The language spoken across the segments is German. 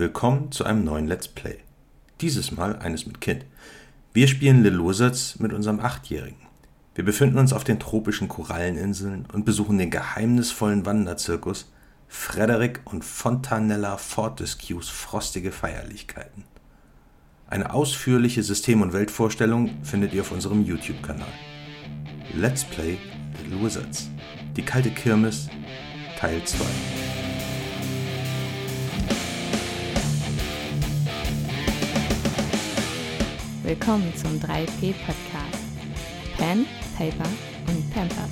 Willkommen zu einem neuen Let's Play. Dieses Mal eines mit Kind. Wir spielen Little Wizards mit unserem Achtjährigen. Wir befinden uns auf den tropischen Koralleninseln und besuchen den geheimnisvollen Wanderzirkus Frederick und Fontanella Fortescues frostige Feierlichkeiten. Eine ausführliche System- und Weltvorstellung findet ihr auf unserem YouTube-Kanal. Let's Play Little Wizards. Die kalte Kirmes Teil 2. Willkommen zum 3P-Podcast. Pen, Paper und Pampers.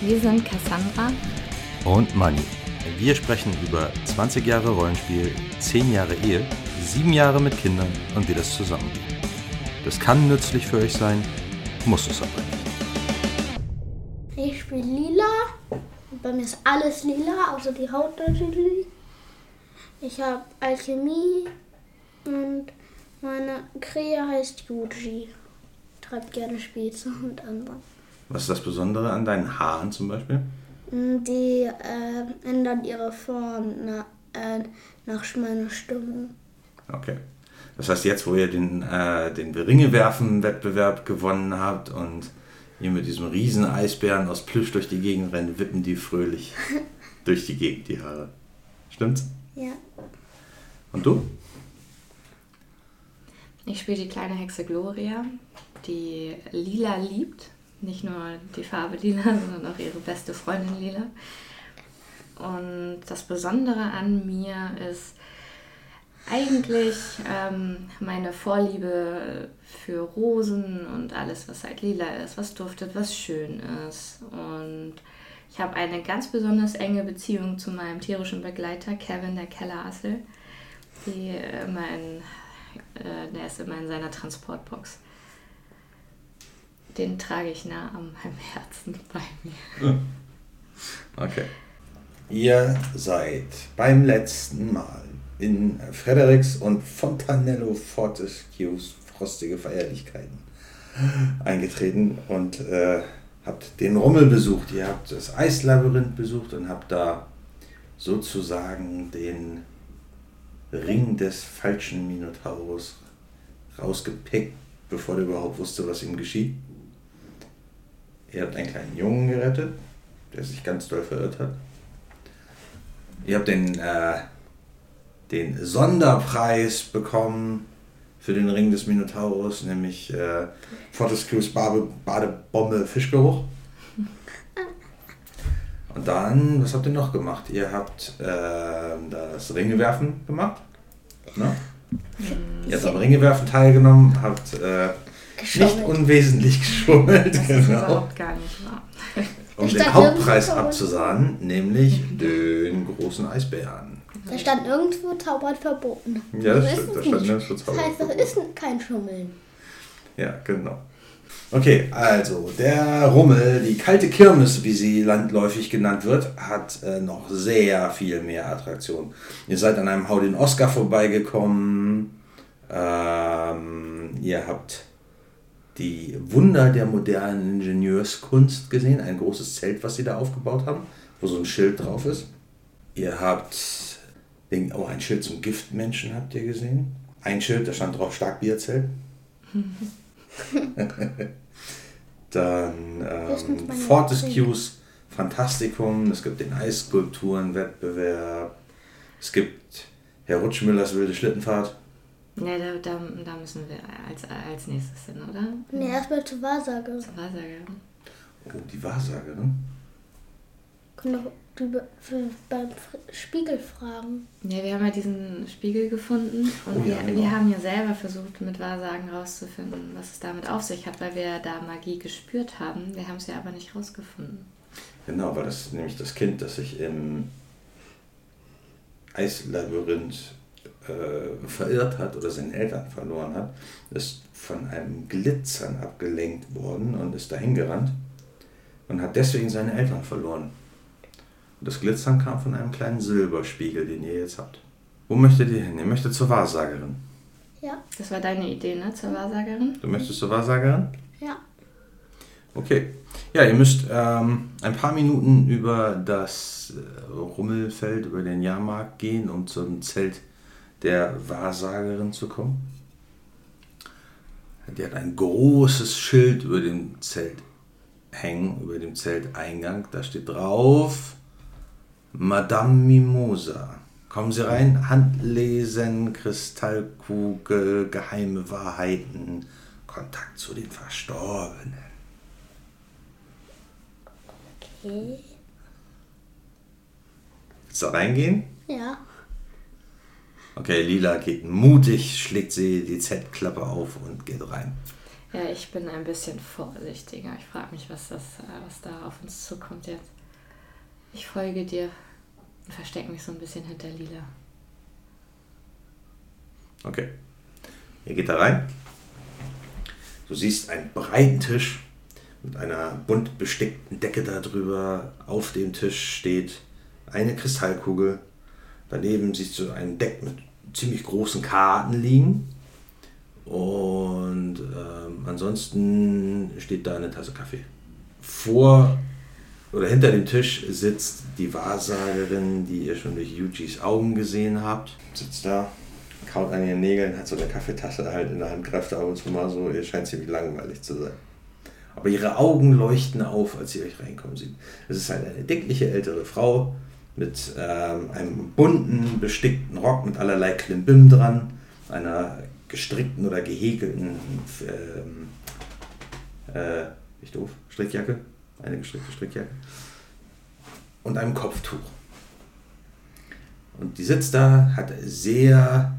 Wir sind Cassandra Und Money. Wir sprechen über 20 Jahre Rollenspiel, 10 Jahre Ehe, 7 Jahre mit Kindern und wie das zusammengeht. Das kann nützlich für euch sein, muss es aber nicht. Ich spiele lila. Bei mir ist alles lila, außer die Haut natürlich. Ich habe Alchemie und meine Krähe heißt Yuji. Treibt gerne Spitze und anderen. Was ist das Besondere an deinen Haaren zum Beispiel? Die äh, ändern ihre Form na, äh, nach meiner Stimmung. Okay. Das heißt, jetzt, wo ihr den, äh, den Ringewerfen-Wettbewerb gewonnen habt und ihr mit diesem riesen Eisbären aus Plüsch durch die Gegend rennt, wippen die fröhlich durch die Gegend, die Haare. Stimmt's? Ja. Und du? Ich spiele die kleine Hexe Gloria, die Lila liebt. Nicht nur die Farbe Lila, sondern auch ihre beste Freundin Lila. Und das Besondere an mir ist eigentlich ähm, meine Vorliebe für Rosen und alles, was halt lila ist, was duftet, was schön ist. Und ich habe eine ganz besonders enge Beziehung zu meinem tierischen Begleiter, Kevin, der Kellerassel. Die immer in, äh, der ist immer in seiner Transportbox. Den trage ich nah am Herzen bei mir. Okay. Ihr seid beim letzten Mal in Fredericks und Fontanello Fortescues frostige Feierlichkeiten eingetreten und äh, habt den Rummel besucht. Ihr habt das Eislabyrinth besucht und habt da sozusagen den Ring des falschen Minotaurus rausgepickt, bevor der überhaupt wusste, was ihm geschieht. Ihr habt einen kleinen Jungen gerettet, der sich ganz doll verirrt hat. Ihr habt den, äh, den Sonderpreis bekommen für den Ring des Minotaurus, nämlich äh, Fortescues Bade, Badebombe Fischgeruch. Und dann, was habt ihr noch gemacht? Ihr habt äh, das Ringewerfen gemacht. Ne? Ihr habt am Ringewerfen teilgenommen, habt äh, nicht unwesentlich geschummelt, Das ist genau, überhaupt gar nicht wahr. um Ich den Hauptpreis abzusahnen, nämlich den großen Eisbären. Da stand irgendwo Zaubern verboten. Ja, das So stimmt, da stand nirgendwo Das Zaubern heißt, das verboten. ist kein Schummeln. Ja, genau. Okay, also der Rummel, die kalte Kirmes, wie sie landläufig genannt wird, hat äh, noch sehr viel mehr Attraktion. Ihr seid an einem Hau den Oscar vorbeigekommen. Ähm, ihr habt die Wunder der modernen Ingenieurskunst gesehen. Ein großes Zelt, was sie da aufgebaut haben, wo so ein Schild drauf ist. Ihr habt den, oh, ein Schild zum Giftmenschen habt ihr gesehen. Ein Schild, da stand drauf Starkbierzelt. Dann ähm, Fortescues Fantastikum, es gibt den Eisskulpturenwettbewerb, es gibt Herr Rutschmüllers wilde Schlittenfahrt. Ne, da, da, da müssen wir als, als nächstes hin, oder? Nee, erstmal zur Wahrsage. Wahrsagerin. Oh, die Wahrsagerin. Können doch drüber, beim Spiegel fragen. Ja, wir haben ja diesen Spiegel gefunden und Oh ja, wir, genau. wir haben ja selber versucht, mit Wahrsagen rauszufinden, was es damit auf sich hat, weil wir da Magie gespürt haben. Wir haben es ja aber nicht rausgefunden. Genau, weil das ist nämlich das Kind, das sich im Eislabyrinth äh, verirrt hat oder seine Eltern verloren hat, ist von einem Glitzern abgelenkt worden und ist dahin gerannt und hat deswegen seine Eltern verloren. Und das Glitzern kam von einem kleinen Silberspiegel, den ihr jetzt habt. Wo möchtet ihr hin? Ihr möchtet zur Wahrsagerin. Ja, Das war deine Idee, ne, zur Wahrsagerin? Du möchtest zur Wahrsagerin? ja. Okay. Ja, ihr müsst ähm, ein paar Minuten über das äh, Rummelfeld, über den Jahrmarkt gehen, um zum Zelt der Wahrsagerin zu kommen. Die hat ein großes Schild über dem Zelt hängen, über dem Zelteingang. Da steht drauf Madame Mimosa. Kommen Sie rein, Handlesen, Kristallkugel, geheime Wahrheiten, Kontakt zu den Verstorbenen. Okay. Willst du reingehen? Ja. Okay, Lila geht mutig, schlägt sie die Z-Klappe auf und geht rein. Ja, ich bin ein bisschen vorsichtiger. Ich frage mich, was, das, äh, was da auf uns zukommt jetzt. Ich folge dir und verstecke mich so ein bisschen hinter Lila. Okay. Ihr geht da rein. Du siehst einen breiten Tisch mit einer bunt bestickten Decke darüber. Auf dem Tisch steht eine Kristallkugel. Daneben siehst du ein Deck mit ziemlich großen Karten liegen. Und ähm, ansonsten steht da eine Tasse Kaffee. Vor oder hinter dem Tisch sitzt die Wahrsagerin, die ihr schon durch Yujis Augen gesehen habt. Sitzt da, kaut an ihren Nägeln, hat so eine Kaffeetasse halt in der Hand, greift ab und zu mal so. Ihr scheint ziemlich langweilig zu sein. Aber ihre Augen leuchten auf, als sie euch reinkommen sieht. Es ist halt eine dickliche ältere Frau mit ähm, einem bunten, bestickten Rock mit allerlei Klimbim dran, einer gestrickten oder gehäkelten ähm, äh, ich doof, Strickjacke, eine gestrickte Strickjacke und einem Kopftuch. Und die sitzt da, hat sehr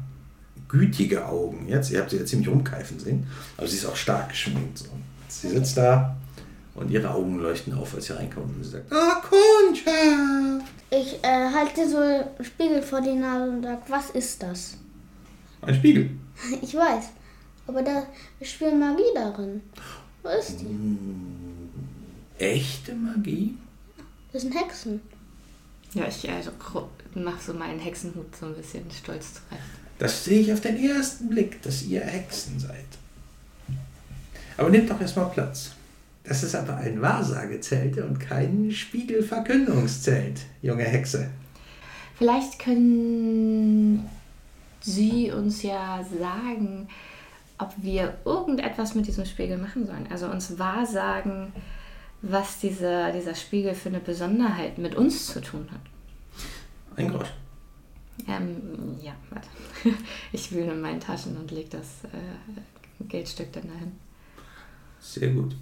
gütige Augen jetzt. Ihr habt sie ja ziemlich rumkeifen sehen, aber sie ist auch stark geschminkt. So. Sie sitzt da und ihre Augen leuchten auf, als sie reinkommt und sie sagt, Ah, Kundschaft! Ich äh, halte so einen Spiegel vor die Nase und sage, was ist das? Ein Spiegel. Ich weiß. Aber da spielt Magie darin. Wo ist die? Echte Magie? Das sind Hexen. Ja, ich also, mache so meinen Hexenhut so ein bisschen stolz zurecht. Das sehe ich auf den ersten Blick, dass ihr Hexen seid. Aber nehmt doch erstmal Platz. Das ist aber ein Wahrsagezelt und kein Spiegelverkündungszelt, junge Hexe. Vielleicht können Sie uns ja sagen, ob wir irgendetwas mit diesem Spiegel machen sollen. Also uns wahrsagen, was dieser, dieser Spiegel für eine Besonderheit mit uns zu tun hat. Ein Grosch. Ähm, ja, warte. Ich wühle in meinen Taschen und lege das äh, Geldstück dann dahin. Sehr gut.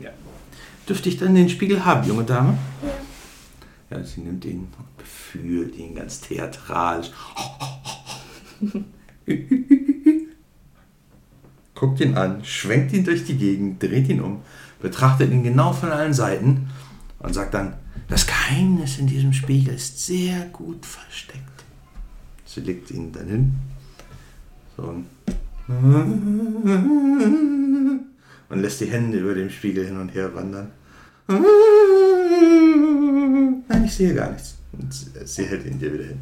Ja. Dürfte ich dann den Spiegel haben, junge Dame? Ja. Ja, sie nimmt ihn und befühlt ihn ganz theatralisch. Guckt ihn an, schwenkt ihn durch die Gegend, dreht ihn um, betrachtet ihn genau von allen Seiten und sagt dann, das Geheimnis in diesem Spiegel ist sehr gut versteckt. Sie legt ihn dann hin. So und lässt die Hände über dem Spiegel hin und her wandern. Nein, ich sehe gar nichts. Und sie- hält ihn dir wieder hin.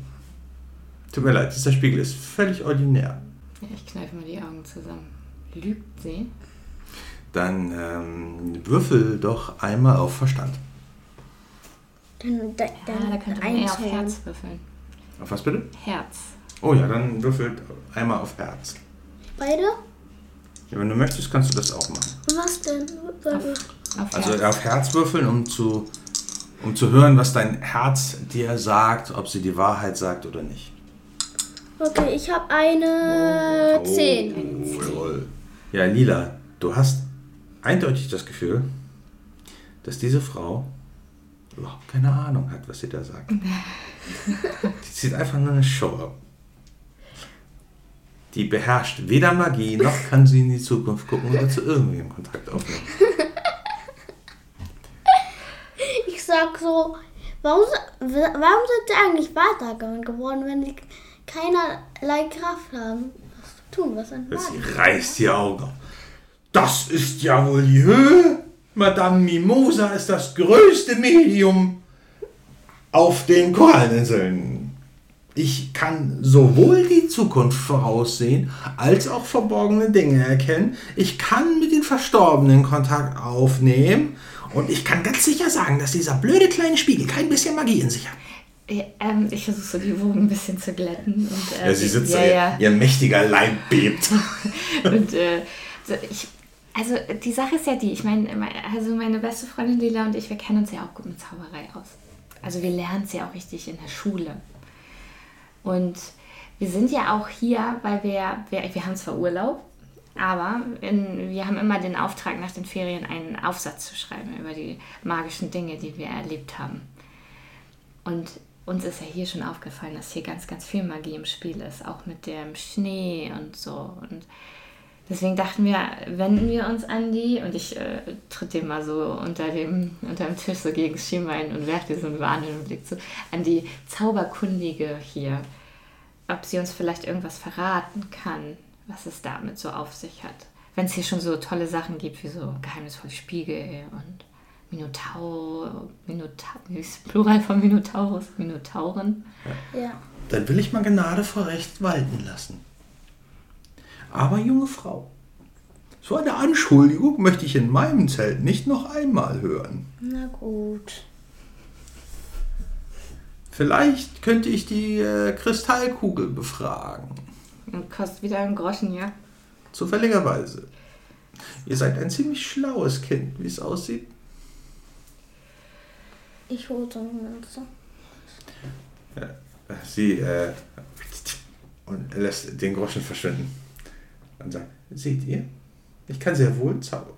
Tut mir leid, dieser Spiegel ist völlig ordinär. Ja, ich kneife mal die Augen zusammen. Lügt sie? Dann ähm, würfel doch einmal auf Verstand. Dann, da, Ja, dann da könnte man eher auf. Herz würfeln. Auf was bitte? Herz. Oh ja, dann würfelt einmal auf Herz. Beide? Ja, wenn du möchtest, kannst du das auch machen. Was denn? Beide. Auf Also Herz. auf Herz würfeln, um zu, um zu hören, was dein Herz dir sagt, ob sie die Wahrheit sagt oder nicht. Okay, ich habe eine Oh. 10. Jawohl. Ja, Lila, du hast eindeutig das Gefühl, dass diese Frau überhaupt keine Ahnung hat, was sie da sagt. Die zieht einfach nur eine Show ab. Die beherrscht weder Magie, noch kann sie in die Zukunft gucken oder zu irgendwem Kontakt aufnehmen. Ich sag so, warum, warum sind sie eigentlich Wahrsagerin geworden, wenn sie keinerlei Kraft haben, was zu tun, was Sie reißt die Augen auf. Das ist ja wohl die Höhe. Madame Mimosa ist das größte Medium auf den Koralleninseln. Ich kann sowohl die Zukunft voraussehen, als auch verborgene Dinge erkennen. Ich kann mit den Verstorbenen Kontakt aufnehmen. Und ich kann ganz sicher sagen, dass dieser blöde kleine Spiegel kein bisschen Magie in sich hat. Ja, ähm, ich versuche so die Wogen ein bisschen zu glätten. Und, äh, Ja, sie sitzt ja, da, ja. ihr mächtiger Leib bebt. Und äh, ich, also die Sache ist ja die, ich meine, also meine beste Freundin Lila und ich, wir kennen uns ja auch gut mit Zauberei aus. Also wir lernen es ja auch richtig in der Schule. Und wir sind ja auch hier, weil wir, wir, wir haben zwar Urlaub, aber in, wir haben immer den Auftrag, nach den Ferien einen Aufsatz zu schreiben über die magischen Dinge, die wir erlebt haben. Und uns ist ja hier schon aufgefallen, dass hier ganz, ganz viel Magie im Spiel ist, auch mit dem Schnee und so. Und deswegen dachten wir, wenden wir uns an die und ich äh, tritt dem mal so unter dem, unter dem Tisch so gegen das Schienbein und werfe dir so einen warnenden Blick zu, an die Zauberkundige hier, ob sie uns vielleicht irgendwas verraten kann, was es damit so auf sich hat. Wenn es hier schon so tolle Sachen gibt, wie so geheimnisvolle Spiegel und Minotaur, Minotaur, wie ist das Plural von Minotaurus, Minotauren. Ja. Dann will ich mal Gnade vor Recht walten lassen. Aber junge Frau, so eine Anschuldigung möchte ich in meinem Zelt nicht noch einmal hören. Na gut. Vielleicht könnte ich die äh, Kristallkugel befragen. Und kostet wieder einen Groschen, ja? Zufälligerweise. Ihr seid ein ziemlich schlaues Kind, wie es aussieht. Ich hole so eine Münze. Sie äh, und lässt den Groschen verschwinden. Und sagt, seht ihr, ich kann sehr wohl zaubern.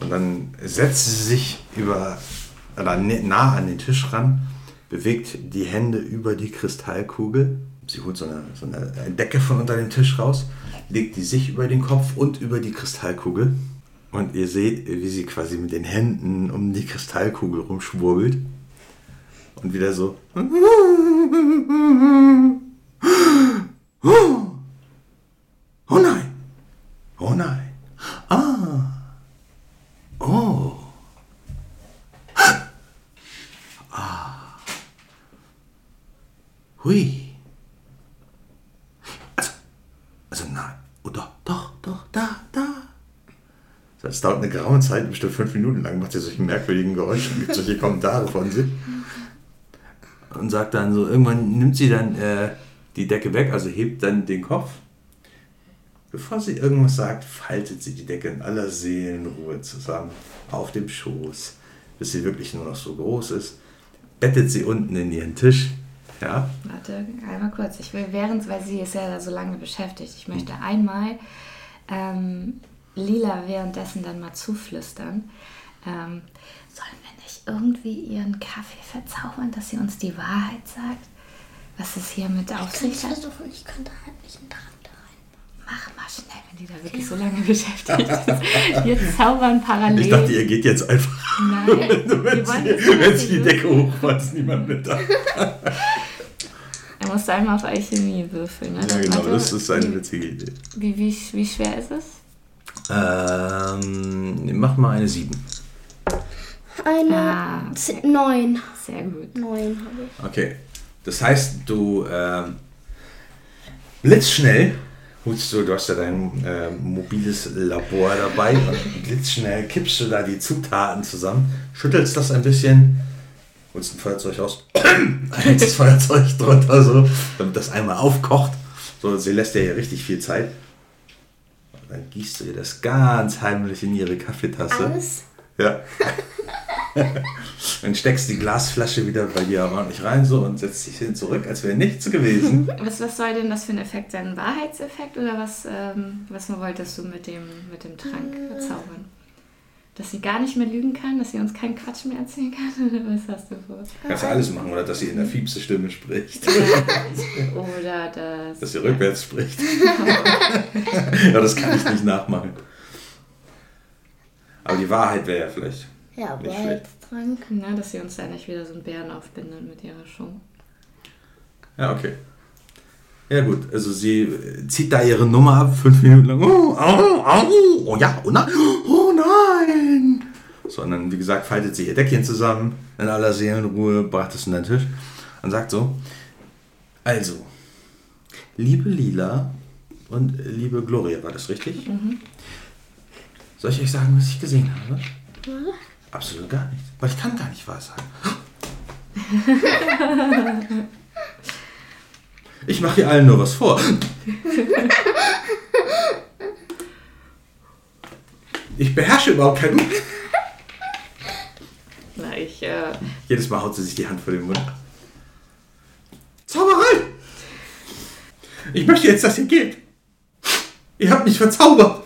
Und dann setzt sie sich über, oder nah an den Tisch ran, bewegt die Hände über die Kristallkugel. Sie holt so eine, so eine Decke von unter dem Tisch raus, legt die sich über den Kopf und über die Kristallkugel. Und ihr seht, wie sie quasi mit den Händen um die Kristallkugel rumschwurbelt. Und wieder so. Oh nein. Oh nein. Ah. Oh. Ah. Hui. Also, also nein. Oh doch, doch, doch, da, da. Das dauert eine graue Zeit, bestimmt fünf Minuten lang, macht sie solche merkwürdigen Geräusche und gibt solche Kommentare von sich. Und sagt dann so, irgendwann nimmt sie dann äh, die Decke weg, also hebt dann den Kopf. Bevor sie irgendwas sagt, faltet sie die Decke in aller Seelenruhe zusammen auf dem Schoß, bis sie wirklich nur noch so groß ist. Bettet sie unten in ihren Tisch. Ja, Warte, einmal kurz. Ich will während, weil sie ist ja da so lange beschäftigt, ich möchte einmal ähm, Lila währenddessen dann mal zuflüstern. Ähm, sollen wir nicht irgendwie ihren Kaffee verzaubern, dass sie uns die Wahrheit sagt? Was es hier mit auf Ich kann sich hat? versuchen, ich könnte halt nicht da rein. Mach mal schnell, wenn die da wirklich so lange beschäftigt ist. Wir zaubern parallel. ich dachte, ihr geht jetzt einfach. Nein, wenn wir sie, wenn sie die. Decke hochfahrt, ist niemand mit da. Er muss einmal auf Alchemie würfeln. Ne? Ja, genau, Warte, das ist eine witzige Idee. wie, wie, wie schwer ist es? Ähm, mach mal eine 7. Eine Ah, Z- neun. Sehr gut. Neun habe ich. Okay. Das heißt, du ähm, blitzschnell holst du, du hast ja dein ähm, mobiles Labor dabei und blitzschnell kippst du da die Zutaten zusammen, schüttelst das ein bisschen, holst ein Feuerzeug hältst das Feuerzeug drunter, so, damit das einmal aufkocht. So, sie lässt dir hier richtig viel Zeit. Und dann gießt du ihr das ganz heimlich in ihre Kaffeetasse. Alles. Ja. Dann steckst die Glasflasche wieder bei dir ordentlich rein so und setzt dich hin zurück, als wäre nichts gewesen. Was, was soll denn das für ein Effekt sein? Ein Wahrheitseffekt oder was, ähm, was wolltest du mit dem, mit dem Trank verzaubern? Dass sie gar nicht mehr lügen kann, dass sie uns keinen Quatsch mehr erzählen kann? Oder was hast du vor? Kannst du alles machen, oder dass sie in der fiepse Stimme spricht. Oder das. Dass sie rückwärts spricht. ja, das kann ich nicht nachmachen. Aber die Wahrheit wäre ja vielleicht. Ja, Nicht Wahrheitstrank. Na, dass sie uns da nicht wieder so einen Bären aufbindet mit ihrer Show. Ja, okay. Ja gut, also sie zieht da ihre Nummer ab, fünf Minuten lang. Oh, au, au, oh ja, oh nein, oh nein. Sondern wie gesagt, faltet sie ihr Deckchen zusammen in aller Seelenruhe, bracht es in den Tisch. und sagt so, also, liebe Lila und liebe Gloria, war das richtig? Soll ich euch sagen, was ich gesehen habe? Absolut gar nichts, weil ich kann gar nicht wahr sagen. Ich mache hier allen nur was vor. Ich beherrsche überhaupt kein Na, ich, äh, Jedes Mal haut sie sich die Hand vor den Mund. Zauberei! Ich möchte jetzt, dass ihr geht. Ihr habt mich verzaubert.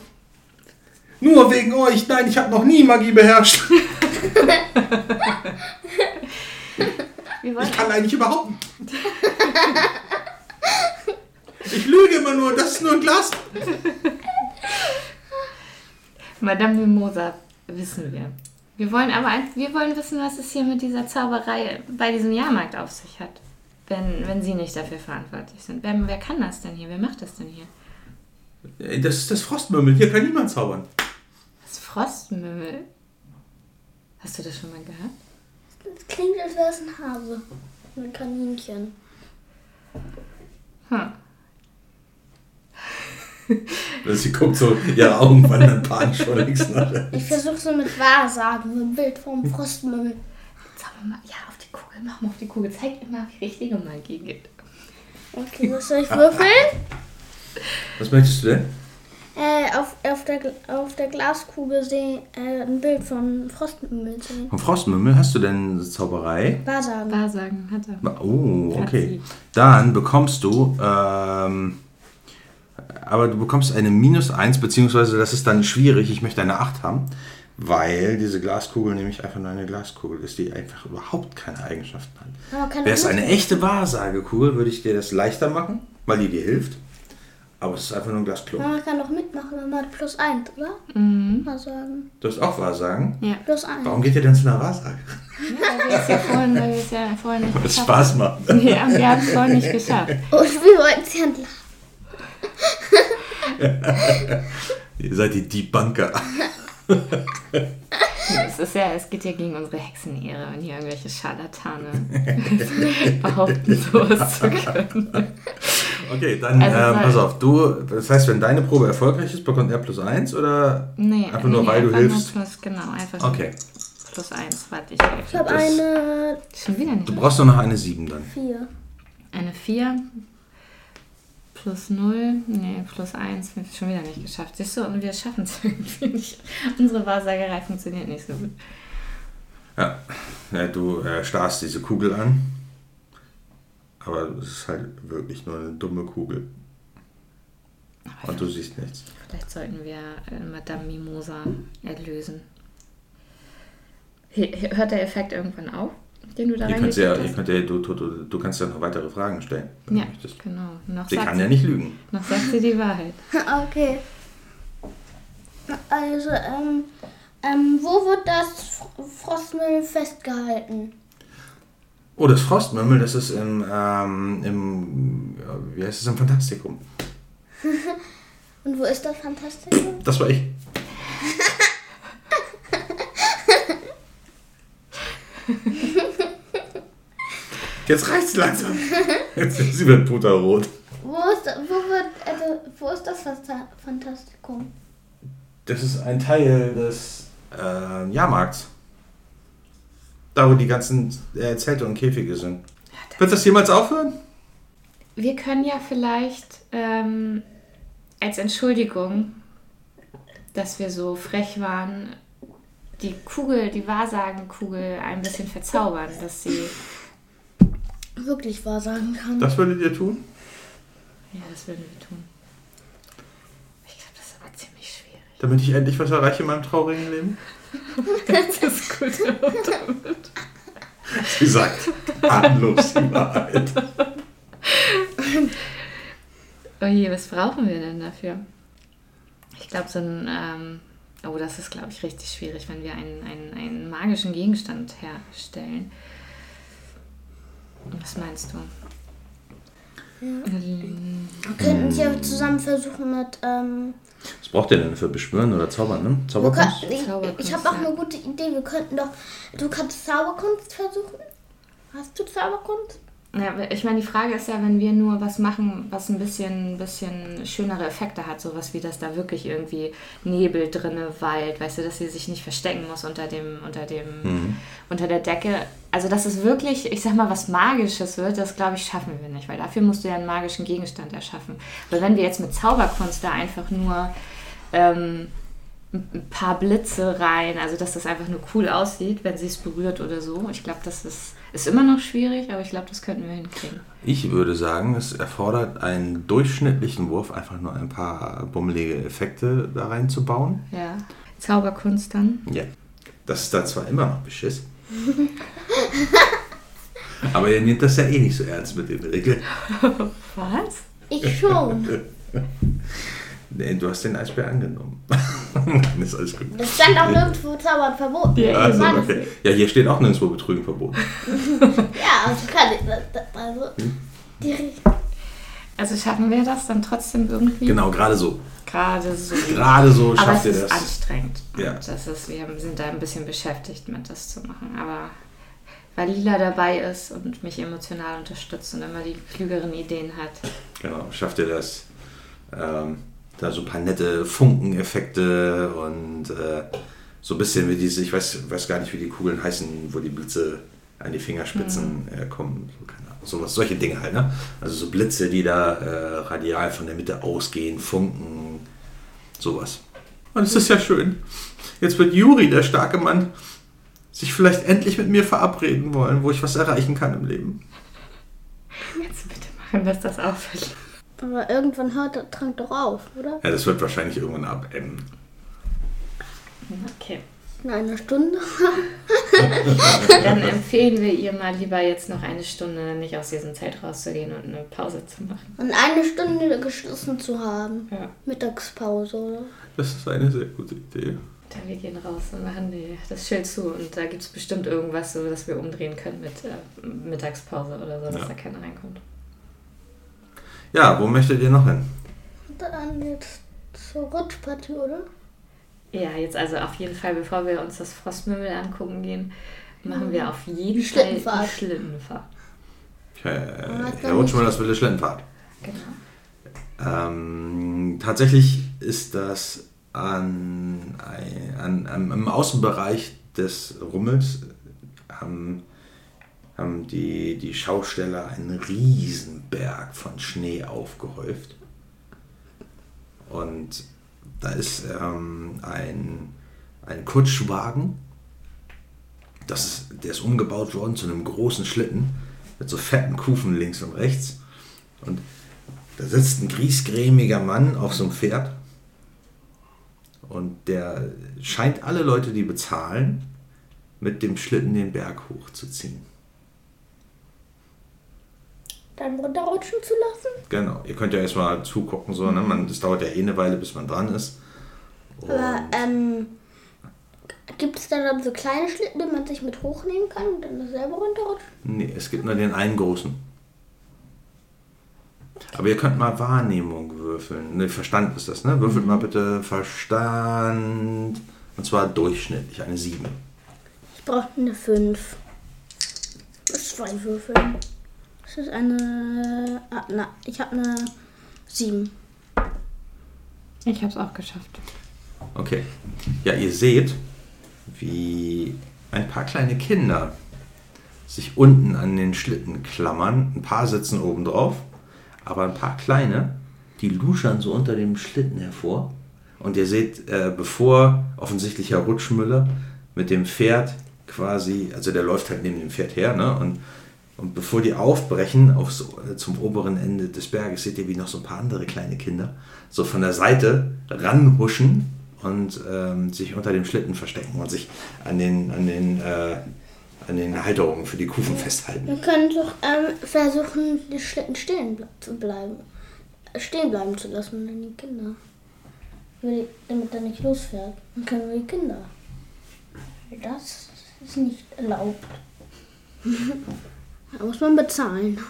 Nur wegen euch. Nein, ich habe noch nie Magie beherrscht. Ich kann eigentlich überhaupt nicht. Ich lüge immer nur. Das ist nur ein Glas. Madame Mimosa wissen wir. Wir wollen aber wir wollen wissen, was es hier mit dieser Zauberei bei diesem Jahrmarkt auf sich hat. Wenn, wenn Sie nicht dafür verantwortlich sind. Wer, wer kann das denn hier? Wer macht das denn hier? Das ist das Frostmümmel. Hier kann niemand zaubern. Frostmümmel. Hast du das schon mal gehört? Das klingt, als wäre es ein Hase. Ein Kaninchen. Hm. Sie guckt so, ihre Augen wandern panisch vor links nach rechts. Ich versuche so mit Wahrsagen, so ein Bild vom Frostmümmel. Zauber mal, ja, auf die Kugel, mach mal auf die Kugel. Zeig immer, wie richtige Magie geht. Okay, was soll ich würfeln? Was möchtest du denn? Äh, auf, auf, der, auf der Glaskugel sehen, äh, ein Bild von Frostmümmel sehen. Vom Frostmümmel hast du denn Zauberei? Wahrsagen. Wahrsagen hat er. Oh, okay. Dann bekommst du, ähm, aber du bekommst eine minus 1, beziehungsweise das ist dann schwierig, ich möchte eine 8 haben, weil diese Glaskugel nämlich einfach nur eine Glaskugel ist, die einfach überhaupt keine Eigenschaften hat. Wäre es eine echte Wahrsagekugel, würde ich dir das leichter machen, weil die dir hilft. Aber es ist einfach nur ein Glasklumpen. Man kann doch mitmachen, wenn man plus eins, oder? Mhm. Wahrsagen. Du hast auch Wahrsagen. Ja. Plus eins. Warum geht ihr denn zu einer Wahrsage? Weil wir es ja vorhin, weil wir es ja vorhin nicht es geschafft Spaß macht. haben. Ja, wir haben es vorhin nicht geschafft. Und wir wollten sie entlassen. Ihr seid die Debunker. Es ist ja, es geht ja gegen unsere Hexenehre, wenn hier irgendwelche Scharlatane behaupten, sowas zu können. Okay, dann Also ähm, weil- pass auf. Du, das heißt, wenn deine Probe erfolgreich ist, bekommt er plus 1 oder Nee, einfach nur, nee, weil du hilfst? Plus, genau, einfach nur Okay. plus eins. Warte, ich helfe. Ich habe Das- eine Schon wieder nicht. Du brauchst nur noch eine 7 dann. vier. Eine 4 plus 0, nee, plus 1, schon wieder nicht geschafft. Siehst du, und wir schaffen es irgendwie nicht. Unsere Wahrsagerei funktioniert nicht so gut. Ja. ja du äh, starrst diese Kugel an. Aber es ist halt wirklich nur eine dumme Kugel. Und du siehst nichts. Vielleicht sollten wir äh, Madame Mimosa erlösen. Hört der Effekt irgendwann auf, den du da ja, reingekriegt ihr hast? könnt ja, du, du, du, du kannst ja noch weitere Fragen stellen, wenn Ja, du möchtest. genau. Noch Sie kann ja nicht lügen. noch sagt sie die Wahrheit. Okay. Also, ähm, ähm, wo wird das Fr- Frostmümmel festgehalten? Oh, das Frostmümmel, das ist im, ähm, im, wie heißt es, im Fantastikum. Und wo ist das Fantastikum? Das war ich. Jetzt reicht's langsam. Jetzt sie wird puterrot. Wo ist, wo wird, also, wo ist das Fantastikum? Das ist ein Teil des äh, Jahrmarkts. Da, wo die ganzen äh, Zelte und Käfige sind. Wird das jemals aufhören? Wir können ja vielleicht ähm, als Entschuldigung, dass wir so frech waren, die Kugel, die Wahrsagenkugel ein bisschen verzaubern, dass sie. Wirklich wahrsagen kann. Das würdet ihr tun? Ja, das würden wir tun. Ich glaube, das ist aber ziemlich schwierig. Damit ich endlich was erreiche in meinem traurigen Leben? Das ist gut. Sie sagt harmlos die Wahrheit. Oh je, was brauchen wir denn dafür? Ich glaube, so ein. Ähm, oh, das ist, glaube ich, richtig schwierig, wenn wir einen, einen, einen magischen Gegenstand herstellen. Was meinst du? Ähm, Wir könnten es ja zusammen versuchen mit, ähm, Was braucht ihr denn für Beschwören oder Zaubern, ne? Zauberkunst? könnten- ich, ich habe auch ja. eine gute Idee. Wir könnten doch, du kannst Zauberkunst versuchen. Hast du Zauberkunst? Ja, ich meine, die Frage ist ja, wenn wir nur was machen, was ein bisschen, bisschen schönere Effekte hat, sowas wie, dass da wirklich irgendwie Nebel drinne, Wald, weißt du, dass sie sich nicht verstecken muss unter dem, unter dem, Mhm. unter der Decke. Also, dass es wirklich, ich sag mal, was Magisches wird, das glaube ich, schaffen wir nicht, weil dafür musst du ja einen magischen Gegenstand erschaffen. Weil wenn wir jetzt mit Zauberkunst da einfach nur ähm, ein paar Blitze rein, also dass das einfach nur cool aussieht, wenn sie es berührt oder so. Ich glaube, das ist, ist immer noch schwierig, aber ich glaube, das könnten wir hinkriegen. Ich würde sagen, es erfordert einen durchschnittlichen Wurf, einfach nur ein paar bummelige Effekte da reinzubauen. Ja. Zauberkunst dann. Ja. Das ist da zwar immer noch Beschiss. Aber ihr nehmt das ja eh nicht so ernst mit den Regeln. Was? Ich schon. Nee, du hast den Eisbär angenommen. Nein, ist alles gut. Das stand auch nirgendwo Zaubern verboten. Ja, Also, okay. Ja, hier steht auch nirgendwo Betrügen verboten. Ja, also kann ich. das- das- Also, die, Also schaffen wir das dann trotzdem irgendwie? Genau, gerade so. Gerade so. Gerade so Aber schafft es ihr ist das. anstrengend. Ja. Und das ist, wir sind da ein bisschen beschäftigt mit, das zu machen. Aber weil Lila dabei ist und mich emotional unterstützt und immer die klügeren Ideen hat. Genau, schafft ihr das. Ähm, da so ein paar nette Funkeneffekte und äh, so ein bisschen wie diese, ich weiß, weiß gar nicht, wie die Kugeln heißen, wo die Blitze an die Fingerspitzen äh, kommen. So, keine Ahnung, sowas, solche Dinge halt, ne? Also so Blitze, die da äh, radial von der Mitte ausgehen, Funken, sowas. Und es ist ja schön. Jetzt wird Juri, der starke Mann, sich vielleicht endlich mit mir verabreden wollen, wo ich was erreichen kann im Leben. Jetzt bitte machen, dass das aufhört. Aber irgendwann hört der Trank doch auf, oder? Ja, das wird wahrscheinlich irgendwann abebben. Okay. In einer Stunde. Dann empfehlen wir ihr mal lieber jetzt noch eine Stunde nicht aus diesem Zelt rauszugehen und eine Pause zu machen. Und eine Stunde geschlossen zu haben. Ja. Mittagspause, oder? Das ist eine sehr gute Idee. Dann wir gehen raus und machen die, das Schild zu und da gibt es bestimmt irgendwas, so dass wir umdrehen können mit äh, Mittagspause oder so, dass Ja. da keiner reinkommt. Ja, wo möchtet ihr noch hin? Und dann jetzt zur Rutschpartie, oder? Ja, jetzt also auf jeden Fall, bevor wir uns das Frostmümmel angucken gehen, machen wir auf jeden. Fall die Schlittenfahrt. Äh, Herr Rutschmann, das wilde Schlittenfahrt. Genau. Ähm, tatsächlich ist das an, ein- an, am, im Außenbereich des Rummels haben, haben die, die Schausteller einen Riesenberg von Schnee aufgehäuft. Und da ist ähm, ein, ein Kutschwagen, das der ist umgebaut worden zu einem großen Schlitten mit so fetten Kufen links und rechts. Und da sitzt ein griesgrämiger Mann auf so einem Pferd und der scheint alle Leute, die bezahlen, mit dem Schlitten den Berg hochzuziehen. Dann runterrutschen zu lassen? Genau, ihr könnt ja erstmal zugucken, so, ne? man, das dauert ja eh eine Weile, bis man dran ist. Und Aber, ähm, gibt es da dann so kleine Schlitten, die man sich mit hochnehmen kann und dann selber runterrutschen? nee, es gibt nur den einen großen. Aber ihr könnt mal Wahrnehmung würfeln. Ne, Verstand ist das, ne? Würfelt mal bitte Verstand. Und zwar durchschnittlich, eine 7. Ich brauche eine 5. Zwei Würfeln. Das ist eine. Ah, na, ich habe eine 7. Ich habe es auch geschafft. Okay. Ja, ihr seht, wie ein paar kleine Kinder sich unten an den Schlitten klammern. Ein paar sitzen oben drauf, aber ein paar kleine, die luschern so unter dem Schlitten hervor. Und ihr seht, äh, bevor offensichtlich Herr Rutschmüller mit dem Pferd quasi, also der läuft halt neben dem Pferd her, ne? Und, und bevor die aufbrechen aufs, äh, zum oberen Ende des Berges, seht ihr, wie noch so ein paar andere kleine Kinder so von der Seite ranhuschen und ähm, sich unter dem Schlitten verstecken und sich an den, an den, äh, an den Halterungen für die Kufen festhalten. Wir können doch ähm, versuchen, die Schlitten stehen zu bleiben. Äh, Stehen bleiben zu lassen, dann die Kinder. Damit er nicht losfährt. Dann können wir die Kinder. Das ist nicht erlaubt. da muss man bezahlen.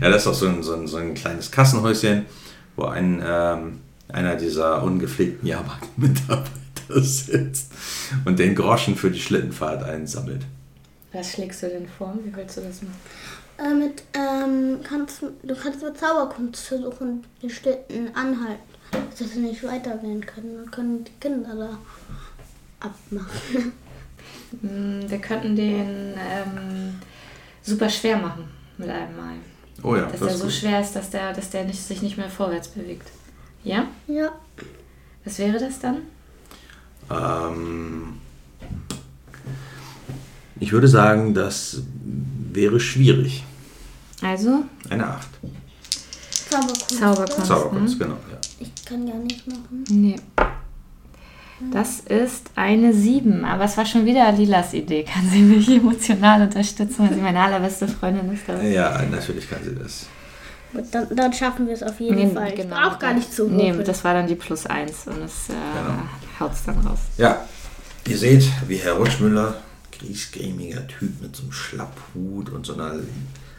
Ja, das ist auch so ein, so ein, so ein kleines Kassenhäuschen, wo ein, ähm, einer dieser ungepflegten Jahrmarktmitarbeiter sitzt und den Groschen für die Schlittenfahrt einsammelt. Was schlägst du denn vor? Wie willst du das machen? Äh, mit, ähm, kannst, du kannst mit Zauberkunst versuchen, den Schlitten anhalten, dass sie nicht weitergehen können. Dann können die Kinder da abmachen. Mm, Wir könnten den ähm, super schwer machen mit einem Mal. Oh ja, dass das der ist so gut. schwer ist, dass der, dass der nicht, sich nicht mehr vorwärts bewegt. Ja? Ja. Was wäre das dann? Ähm, ich würde sagen, das wäre schwierig. Also, Eine 8. Zauberkunst. Zauberkunst. Zauberkunst, genau. Ja. Ich kann gar nicht machen. nee. Das ist eine 7, aber es war schon wieder Lilas Idee. Kann sie mich emotional unterstützen, weil sie meine allerbeste Freundin ist? Das ja, natürlich kann sie das. Dann, dann schaffen wir es auf jeden Nee, Fall. Ich genau. brauche gar nicht zu Nee, das war dann die plus 1 und es äh, Genau. haut's dann raus. Ja, ihr seht, wie Herr Rutschmüller, griesgrämiger Typ mit so einem Schlapphut und so einer,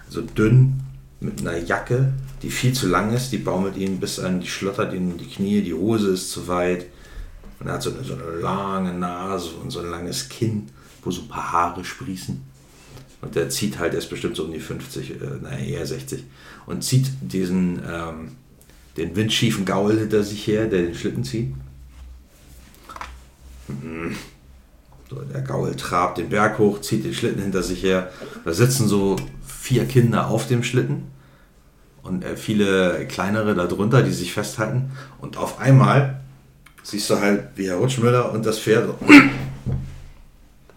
so dünn, mit einer Jacke, die viel zu lang ist, die baumelt ihn bis an, die schlottert ihn in die Knie, die Hose ist zu weit. Und er hat so eine, so eine lange Nase und so ein langes Kinn, wo so ein paar Haare sprießen. Und der zieht halt, er ist bestimmt so um die 50, äh, naja, eher 60. Und zieht diesen, ähm, den windschiefen Gaul hinter sich her, der den Schlitten zieht. So, der Gaul trabt den Berg hoch, zieht den Schlitten hinter sich her. Da sitzen so vier Kinder auf dem Schlitten und äh, viele kleinere darunter, die sich festhalten. Und auf einmal siehst du halt, wie Herr Rutschmüller und das Pferd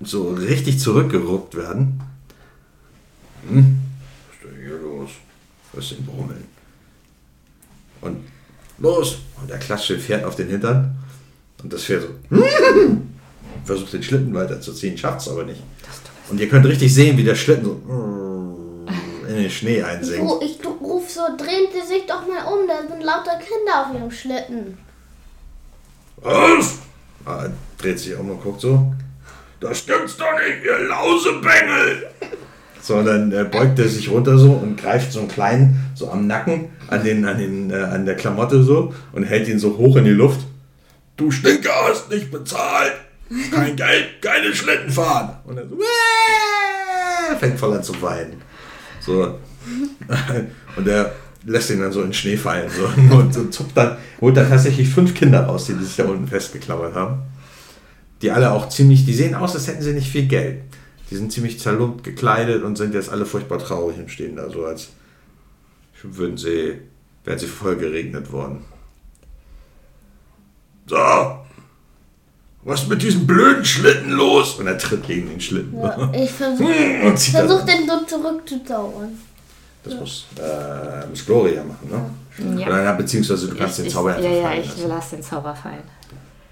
so, richtig zurückgeruckt werden. Hm? Was ist denn hier los? Was ist denn Brummeln? Und los! Und er klatscht dem Pferd auf den Hintern. Und das Pferd so versucht den Schlitten weiterzuziehen, schafft es aber nicht. Und ihr könnt richtig sehen, wie der Schlitten so in den Schnee einsinkt. Oh, ich ruf so, drehen Sie sich doch mal um, da sind lauter Kinder auf ihrem Schlitten. Was? Ah, dreht sich um und guckt so. Das stimmt's doch nicht, ihr Lausebengel! So, dann äh, beugt er sich runter so und greift so einen kleinen so am Nacken an, den, an, den, äh, an der Klamotte so und hält ihn so hoch in die Luft. Du Stinker hast nicht bezahlt! Kein Geld, keine Schlitten fahren! Und er so, "Wäh!" fängt voll an zu weinen. So. Und er lässt ihn dann so in den Schnee fallen. So. Und so zupft dann, holt dann tatsächlich fünf Kinder raus, die sich da unten festgeklammert haben. Die alle auch ziemlich, die sehen aus, als hätten sie nicht viel Geld. Die sind ziemlich zerlumpt gekleidet und sind jetzt alle furchtbar traurig und stehen da so, als würden sie, wären sie voll geregnet worden. So, was ist mit diesem blöden Schlitten los? Und er tritt gegen den Schlitten. Ja, ich versuche und versuch den so zurückzuzaubern. Das muss, äh, muss Gloria machen, ne? Ja. Oder, beziehungsweise du kannst ich, den ich, Zauber ja, einfach ja, fallen ich lassen. lasse den Zauber fallen.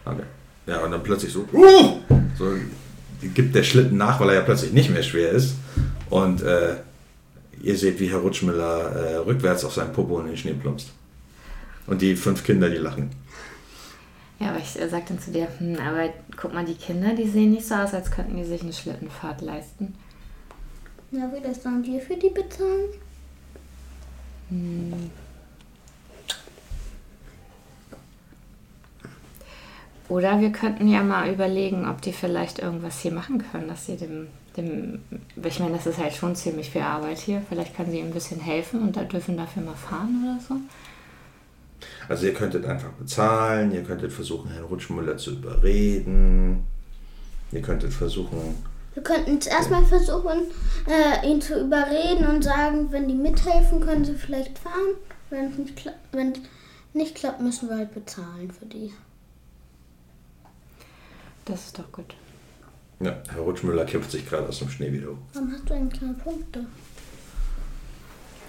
Okay. Ja, und dann plötzlich so, uh, so gibt der Schlitten nach, weil er ja plötzlich nicht mehr schwer ist. Und äh, ihr seht, wie Herr Rutschmüller äh, rückwärts auf seinen Popo in den Schnee plumpst. Und die fünf Kinder, die lachen. Ja, aber ich äh, sag dann zu dir, hm, aber guck mal, die Kinder, die sehen nicht so aus, als könnten die sich eine Schlittenfahrt leisten. Ja, wie das dann wir für die bezahlen? Oder wir könnten ja mal überlegen, ob die vielleicht irgendwas hier machen können, dass sie dem, dem, ich meine, das ist halt schon ziemlich viel Arbeit hier. Vielleicht kann sie ihm ein bisschen helfen und da dürfen dafür mal fahren oder so. Also ihr könntet einfach bezahlen, ihr könntet versuchen, Herrn Rutschmüller zu überreden. Ihr könntet versuchen, Wir könnten es erstmal versuchen, äh, ihn zu überreden und sagen, wenn die mithelfen, können sie vielleicht fahren. Wenn es nicht, kla nicht klappt, müssen wir halt bezahlen für die. Das ist doch gut. ja, Herr Rutschmüller kämpft sich gerade aus dem Schnee wieder hoch. Warum hast du eigentlich keine Punkte?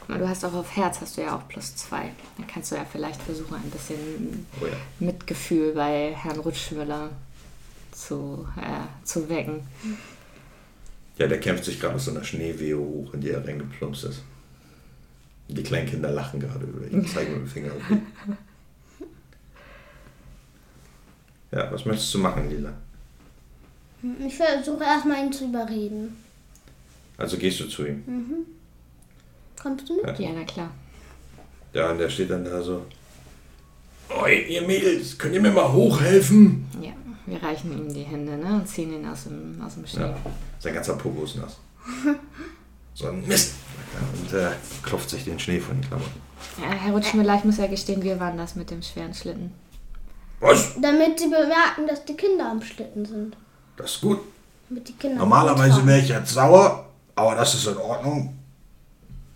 Guck mal, Du hast auch auf Herz, hast du ja auch plus zwei. Dann kannst du ja vielleicht versuchen, ein bisschen Oh ja. Mitgefühl bei Herrn Rutschmüller zu, äh, zu wecken. Ja, der kämpft sich gerade aus so einer Schneewehe hoch, in die er reingeplumpst ist. Und die kleinen Kinder lachen gerade über ihn, zeigen mit dem Finger auf ihn. Ja, was möchtest du machen, Lila? Ich versuche erstmal ihn zu überreden. Also gehst du zu ihm. Kommst du mit? Ja. Ja, na klar. Ja, und der steht dann da so. Oi, ihr Mädels, könnt ihr mir mal hochhelfen? Ja, Wir reichen ihm die Hände ne? und ziehen ihn aus dem, aus dem Schnee. Ja. Sein ganzer Popo ist nass. So ein Mist. Und äh, klopft sich den Schnee von den Klamotten. Ja, Herr Rutschmüller, ich muss ja gestehen, wir waren das mit dem schweren Schlitten. Was? Damit sie bemerken, dass die Kinder am Schlitten sind. Das ist gut. Damit die Kinder Normalerweise wäre ich jetzt sauer, aber das ist in Ordnung,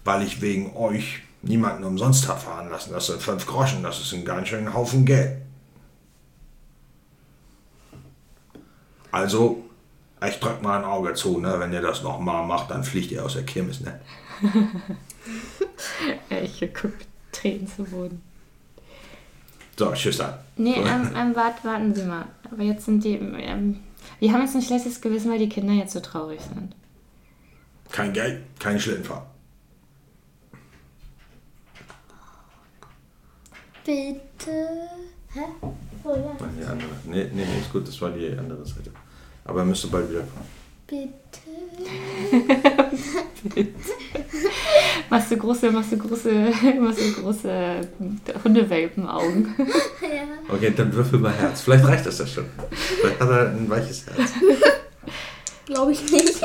weil ich wegen euch niemanden umsonst habe fahren lassen. Das sind fünf Groschen, das ist ein ganz schöner Haufen Geld. Also, ich drück mal ein Auge zu, ne? wenn ihr das nochmal macht, dann fliegt ihr aus der Kirmes. Ne? Ich gucke Tränen zu Boden. So, tschüss dann. Nee, ähm, ähm, wart, warten Sie mal. Aber jetzt sind die. Ähm, wir haben jetzt ein schlechtes Gewissen, weil die Kinder jetzt so traurig sind. Kein Geld, kein Schlittenfahren. Bitte. Hä? Oh ja. Nein, die andere. Nee, nee, nee, ist gut, das war die andere Seite. Aber er müsste bald wiederkommen. Bitte. Machst du große, machst du große, machst du große Hundewelpenaugen. Ja. Okay, dann würfel mal Herz. Vielleicht reicht das ja schon. Vielleicht hat er ein weiches Herz. Glaube ich nicht.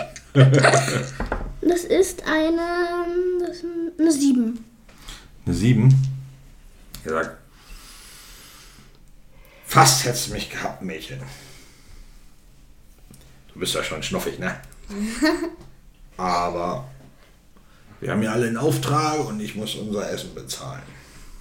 Das ist eine. Das ist eine 7. Eine 7. Er sagt, fast hättest du mich gehabt, Mädchen. Du bist ja schon schnuffig, ne? Aber wir haben ja alle einen Auftrag und ich muss unser Essen bezahlen.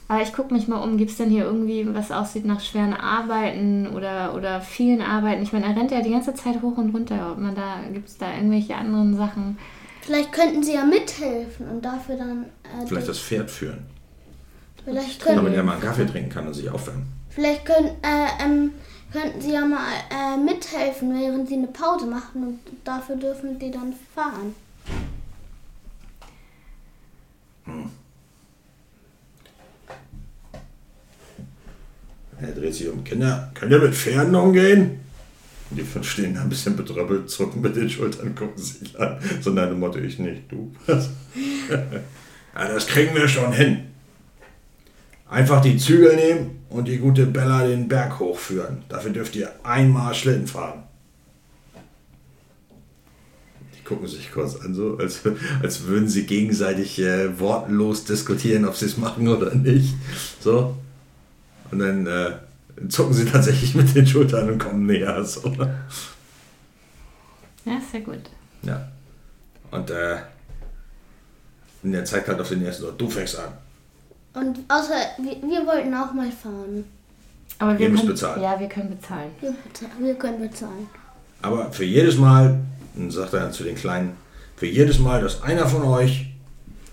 Aber ich gucke mich mal um, gibt es denn hier irgendwie, was aussieht nach schweren Arbeiten oder, oder vielen Arbeiten? Ich meine, er rennt ja die ganze Zeit hoch und runter. Ob man da, gibt es da irgendwelche anderen Sachen? Vielleicht könnten sie ja mithelfen und dafür dann. Äh, Vielleicht das Pferd führen, vielleicht, damit können, er mal einen Kaffee trinken kann und sich aufwärmen. vielleicht können, äh, ähm, könnten sie ja mal äh, mithelfen, während sie eine Pause machen und dafür dürfen die dann fahren. Er dreht sich um. Kinder, könnt ihr mit Pferden umgehen? Die fünf stehen da ein bisschen betröppelt, zucken mit den Schultern, gucken sich an. So nach dem Motto, ich nicht, du. ja, das kriegen wir schon hin. Einfach die Zügel nehmen und die gute Bella den Berg hochführen. Dafür dürft ihr einmal Schlitten fahren. Die gucken sich kurz an, so als, als würden sie gegenseitig äh, wortlos diskutieren, ob sie es machen oder nicht. So. Und dann äh, zucken sie tatsächlich mit den Schultern und kommen näher. So. Ja, ist ja gut. Ja. Und äh, und er zeigt halt auf den ersten, so, du fängst an. Und außer, wir, wir wollten auch mal fahren. Aber wir Ihr müsst können, bezahlen. Ja, wir können bezahlen. Wir, können bezahlen. Aber für jedes Mal, dann sagt er dann zu den Kleinen, für jedes Mal, dass einer von euch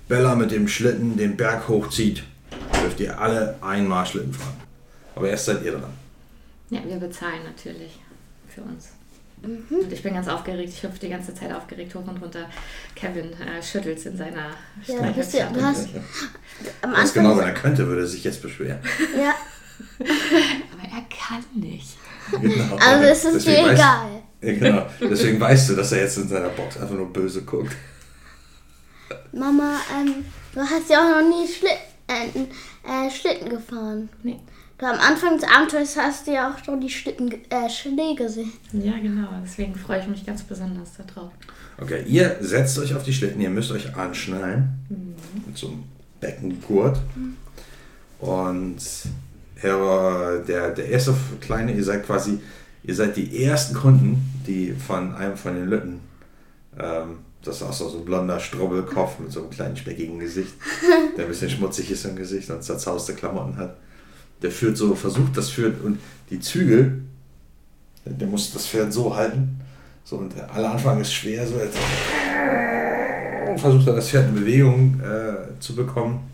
Bella mit dem Schlitten den Berg hochzieht, dürft ihr alle einmal Schlitten fahren. Aber erst seid ihr dran. Ja, wir bezahlen natürlich für uns. Mhm. Und ich bin ganz aufgeregt. Ich hüpfe die ganze Zeit aufgeregt hoch und runter. Kevin äh, schüttelt in seiner Ja, du bist ja, du hast am Das Anfang. genau, wenn er könnte, würde er sich jetzt beschweren. ja, Aber er kann nicht. Genau. also es ist weißt- egal. Ja, genau. Deswegen weißt du, dass er jetzt in seiner Box einfach nur böse guckt. Mama, ähm, du hast ja auch noch nie Schlitt, äh, äh, Schlitten gefahren. Nee. Du am Anfang des Abenteuers hast du ja auch schon die Schlitten, äh, Schnee gesehen. Ja, genau. Deswegen freue ich mich ganz besonders darauf. Okay, ihr setzt euch auf die Schlitten, ihr müsst euch anschnallen mit so einem Beckengurt. Und Herr, der, der erste Kleine, ihr seid quasi, ihr seid die ersten Kunden, die von einem von den Lütten, ähm, das ist auch so ein blonder Strubbelkopf mit so einem kleinen speckigen Gesicht, der ein bisschen schmutzig ist im Gesicht und zerzauste Klamotten hat. Der führt so, versucht das führt und die Zügel, der, der muss das Pferd so halten. So, und aller Anfang ist schwer, so versucht er das Pferd in Bewegung äh, zu bekommen.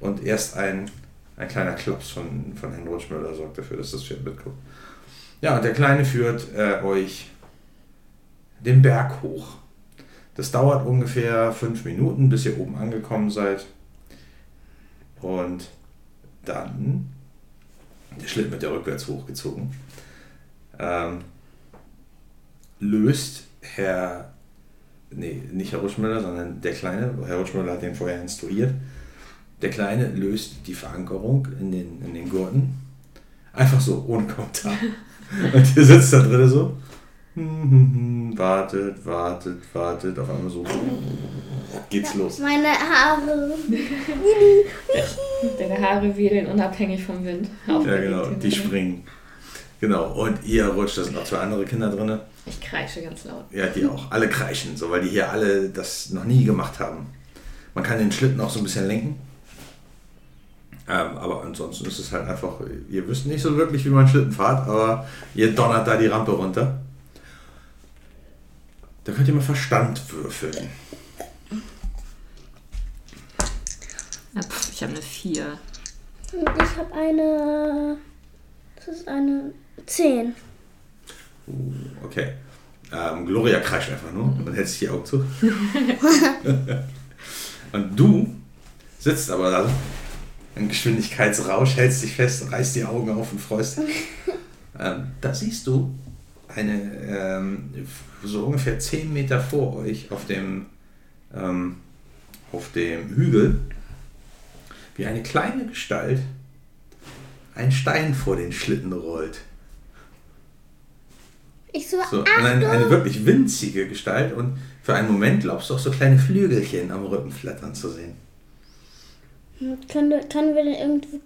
Und erst ein, ein kleiner Klops von, von Herrn Rutschmüller sorgt dafür, dass das Pferd mitkommt. Ja, und der Kleine führt äh, euch den Berg hoch. Das dauert ungefähr fünf Minuten, bis ihr oben angekommen seid. Und dann, der Schlitten wird ja rückwärts hochgezogen, ähm, löst Herr, nee, nicht Herr Rutschmüller, sondern der Kleine, Herr Rutschmüller hat den vorher instruiert, der Kleine löst die Verankerung in den, in den Gurten. Einfach so, ohne Kommentar. Und ihr sitzt da drin so. Wartet, wartet, wartet. Auf einmal so. Geht's los. Meine Haare. Deine Haare wedeln unabhängig vom Wind. Ja, genau. Die springen. Genau. Und ihr rutscht, da sind noch zwei andere Kinder drin. Ich kreische ganz laut. Ja, die auch. Alle kreischen, so, weil die hier alle das noch nie gemacht haben. Man kann den Schlitten auch so ein bisschen lenken. Ähm, aber ansonsten ist es halt einfach, ihr wisst nicht so wirklich, wie man Schlitten fahrt, aber ihr donnert da die Rampe runter. Da könnt ihr mal Verstand würfeln. Ja, pff, ich habe eine 4. Und ich habe eine. Das ist eine 10. Uh, okay. Ähm, Gloria kreischt einfach nur und dann hält sich die Augen zu. und du sitzt aber da im Geschwindigkeitsrausch, hältst dich fest, reißt die Augen auf und freust dich. ähm, da siehst du eine, ähm, so ungefähr 10 Meter vor euch auf dem, ähm, auf dem Hügel, wie eine kleine Gestalt einen Stein vor den Schlitten rollt. Ich so, So, eine, eine wirklich winzige Gestalt und für einen Moment glaubst du auch so kleine Flügelchen am Rücken flattern zu sehen. Können, können wir denn irgendwie.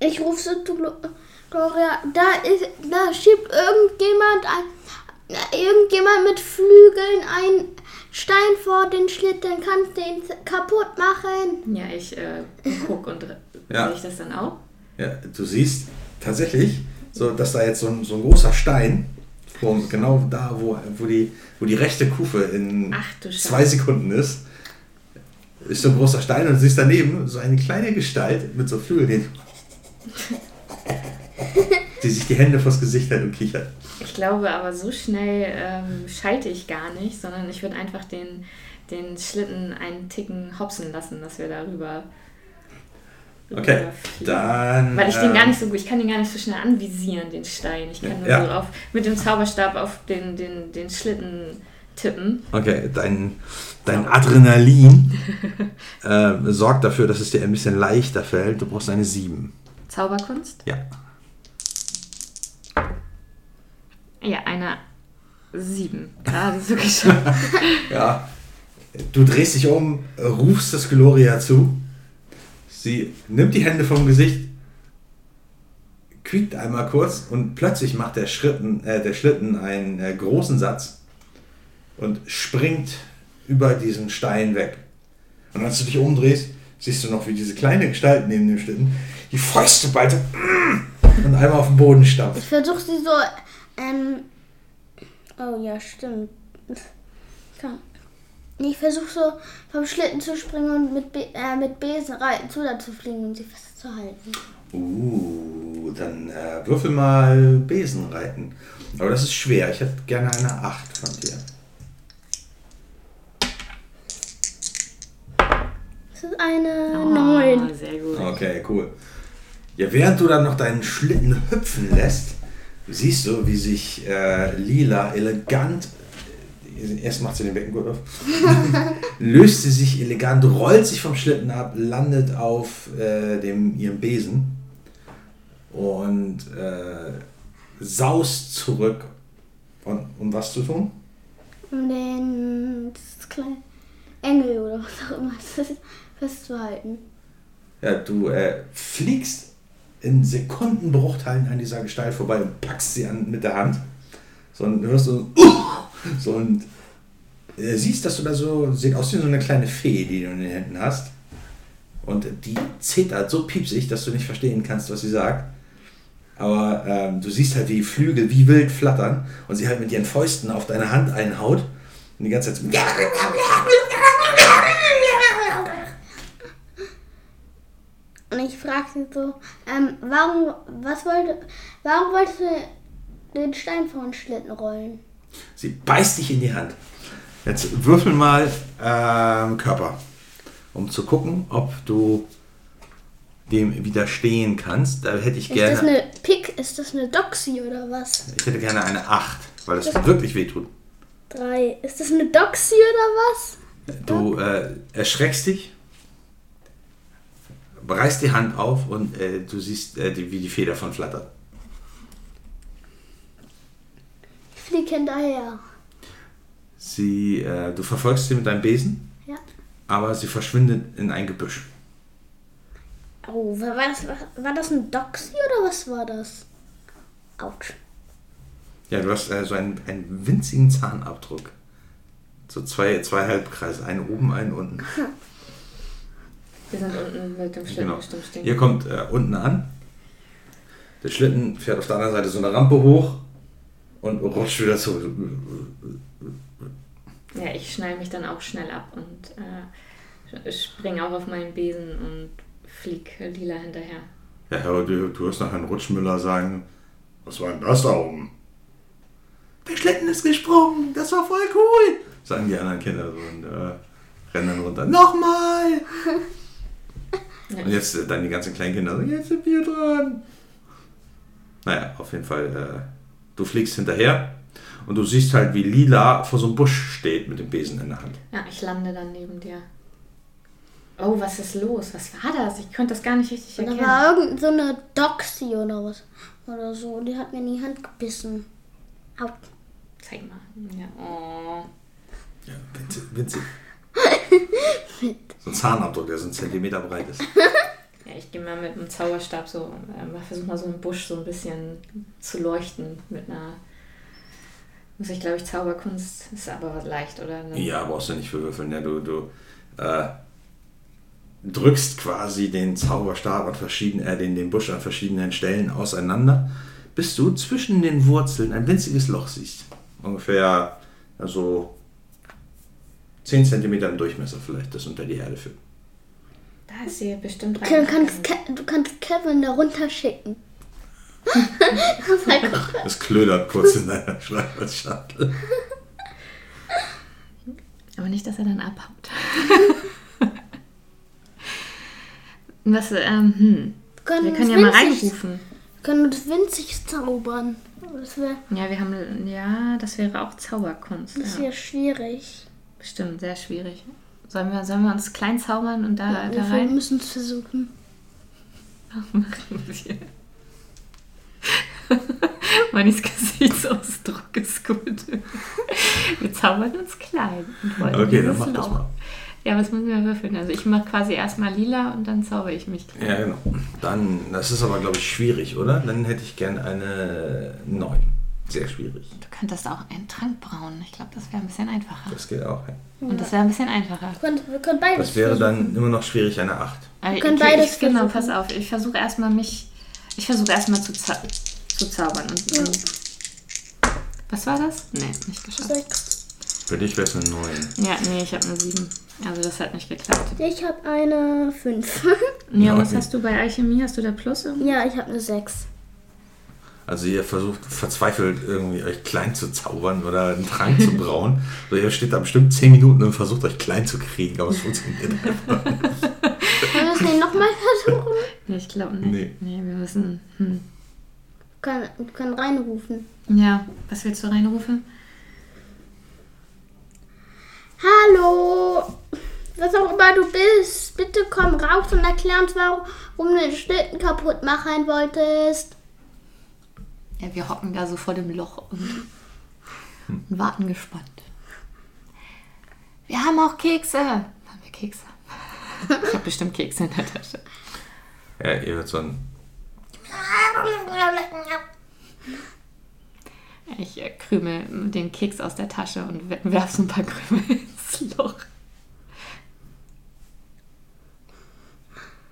Ich rufe so Glo- Gloria. Da ist. Da schiebt irgendjemand ein. Irgendjemand mit Flügeln einen Stein vor den Schlitten. Kannst den kaputt machen. Ja, ich äh, guck und Ja. sehe ich das dann auch? Ja, du siehst tatsächlich, so, dass da jetzt so ein, so ein großer Stein, vor, genau da, wo, wo, die, wo die rechte Kufe in Ach zwei Sekunden ist, ist so ein großer Stein und du siehst daneben so eine kleine Gestalt mit so Flügeln, die, sich die Hände vors Gesicht hält und kichert. Ich glaube aber, so schnell ähm, schalte ich gar nicht, sondern ich würde einfach den, den Schlitten einen Ticken hopsen lassen, dass wir darüber. Okay, dann. Weil ich den ähm, gar nicht so gut, ich kann den gar nicht so schnell anvisieren, den Stein. Ich kann nur Ja. so auf, mit dem Zauberstab auf den, den, den Schlitten tippen. Okay, dein, dein Adrenalin äh, sorgt dafür, dass es dir ein bisschen leichter fällt. Du brauchst eine 7. Zauberkunst? Ja. Ja, eine 7. Gerade so geschafft. Ja. Du drehst dich um, rufst das Gloria zu. Sie nimmt die Hände vom Gesicht, quiekt einmal kurz und plötzlich macht der, Schritten, äh, der Schlitten einen äh, großen Satz und springt über diesen Stein weg. Und als du dich umdrehst, siehst du noch, wie diese kleine Gestalt neben dem Schlitten die Fäuste ballte und einmal auf den Boden stampft. Ich versuche sie so. Ähm. Oh ja, stimmt. Kann. Ich versuche so vom Schlitten zu springen und mit, Be äh, mit Besenreiten zu da zu fliegen und sie festzuhalten. Uh, dann äh, würfel mal Besen reiten. Aber das ist schwer. Ich hätte gerne eine 8 von dir. Das ist eine Oh, 9. sehr gut. Okay, cool. Ja, während du dann noch deinen Schlitten hüpfen lässt, siehst du, wie sich äh, Lila elegant, erst macht sie den Beckengurt auf, löst sie sich elegant, rollt sich vom Schlitten ab, landet auf äh, dem, ihrem Besen und äh, saust zurück. Und, um was zu tun? Um den das kleine Engel oder was auch immer festzuhalten. Ja, du äh, fliegst in Sekundenbruchteilen an dieser Gestalt vorbei und packst sie an mit der Hand. So und hörst so, so und äh, siehst, dass du da so, sieht aus wie so eine kleine Fee, die du in den Händen hast. Und die zetert so piepsig, dass du nicht verstehen kannst, was sie sagt. Aber ähm, du siehst halt, wie die Flügel wie wild flattern und sie halt mit ihren Fäusten auf deine Hand einhaut und die ganze Zeit so Und ich frage sie so, ähm, warum, was wollte, warum wolltest du den Stein vor den Schlitten rollen? Sie beißt dich in die Hand. Jetzt würfel mal ähm, Körper, um zu gucken, ob du dem widerstehen kannst. Da hätte ich Ist das gerne, eine Pick? Ist das eine Doxy oder was? ich hätte gerne eine 8, weil das wirklich wehtut. Drei. Ist das eine Doxy oder was? Du äh, erschreckst dich, reißt die Hand auf und äh, du siehst, äh, die, wie die Feder von flattert. flieg hinterher. Sie, äh, du verfolgst sie mit deinem Besen, Ja. aber sie verschwindet in ein Gebüsch. Oh, war war das, war das ein Doxy oder was war das? Autsch. Ja, du hast äh, so einen, einen winzigen Zahnabdruck. So zwei, zwei Halbkreise, einen oben, einen unten. Wir sind unten mit dem Schlitten Genau. bestimmt stehen. Ihr kommt äh, unten an. Der Schlitten fährt auf der anderen Seite so eine Rampe hoch und rutscht wieder zurück. Ja, ich schnall mich dann auch schnell ab und äh, spring auch auf meinen Besen und flieg Lila hinterher. Ja, aber du, du hörst nach Herrn Rutschmüller sagen, was war denn das da oben? Der Schlitten ist gesprungen, das war voll cool, sagen die anderen Kinder so und äh, rennen dann runter. Nochmal! Ja, Und jetzt äh, dann die ganzen kleinen Kinder so, jetzt sind wir dran. Naja, auf jeden Fall, äh, du fliegst hinterher und du siehst halt, wie Lila vor so einem Busch steht mit dem Besen in der Hand. ja, ich lande dann neben dir. Oh, was ist los? Was war das? Ich konnte das gar nicht richtig Und da erkennen. war irgend so eine Doxy oder was. Oder so. Und die hat mir in die Hand gebissen. Autsch. Zeig mal. Ja, oh. Ja, winzig. winzig. so ein Zahnabdruck, der so einen Zentimeter breit ist. Ja, ich gehe mal mit dem Zauberstab so, äh, versuche mal so einen Busch so ein bisschen zu leuchten mit einer. Muss ich glaube ich Zauberkunst ist aber was leicht, oder? Ne? Ja, brauchst du nicht für würfeln. Ja, du du äh, drückst quasi den Zauberstab an verschiedenen, äh, den, den Busch an verschiedenen Stellen auseinander, bis du zwischen den Wurzeln ein winziges Loch siehst. Ungefähr also 10 cm im Durchmesser vielleicht, das unter die Erde führt. Da ist sie bestimmt Du kannst. Ke- du kannst Kevin da runterschicken. Das klödert kurz in deiner Schreibtischschachtel. Aber nicht, dass er dann abhaut. Was, ähm, hm. können Wir können ja mal reinrufen. Wir können das winzig zaubern. Das wäre Ja, wir haben, ja, das wäre auch Zauberkunst. das Ja. wär schwierig. Bestimmt, sehr schwierig. Sollen wir, sollen wir uns klein zaubern und da, da wir rein? müssen es versuchen. Machen wir. Manis Gesichtsausdruck ist gut. Wir zaubern uns klein. Und wollen Okay, dann mach das Loch. mal. Ja, was müssen wir würfeln? Also ich mache quasi erstmal lila und dann zauber ich mich klein. Ja, genau. Dann, das ist aber, glaube ich, schwierig, oder? Dann hätte ich gern eine 9. Sehr schwierig. Du könntest auch einen Trank brauen. Ich glaube, das wäre ein bisschen einfacher. Das geht auch. Ja. Und das wäre ein bisschen einfacher. Wir können, wir können beides Das wäre versuchen. dann immer noch schwierig, eine 8. Also können ich, beides ich, Genau, versuchen. pass auf. Ich versuche erstmal mich. Ich versuche erstmal zu, za zu zaubern. Und, und, was war das? Nee, nicht geschafft. Sechs. Für dich wäre es eine 9. Ja, nee, ich habe eine 7. Also das hat nicht geklappt. Ich habe eine 5. Ja, Ja, was okay. hast du bei Alchemie? Hast du da Plus irgendwie? ja, ich habe eine 6. Also ihr versucht verzweifelt irgendwie euch klein zu zaubern oder einen Trank zu brauen. So, ihr steht da bestimmt 10 Minuten und versucht euch klein zu kriegen, aber es funktioniert einfach nicht. Wollen wir es nicht nochmal versuchen? Nee, ich glaube nicht. Nee. Nee. wir müssen. Hm. Wir können, wir können reinrufen. Ja, was willst du reinrufen? Hallo! Was auch immer du bist, bitte komm raus und erklär uns, warum du den Schlitten kaputt machen wolltest. Ja, wir hocken da so vor dem Loch und, und warten gespannt. Wir haben auch Kekse. Haben wir Kekse? Ich habe bestimmt Kekse in der Tasche. Ja, ihr hört so ein. Ich äh, krümel den Keks aus der Tasche und wer- werf so ein paar Krümel ins Loch.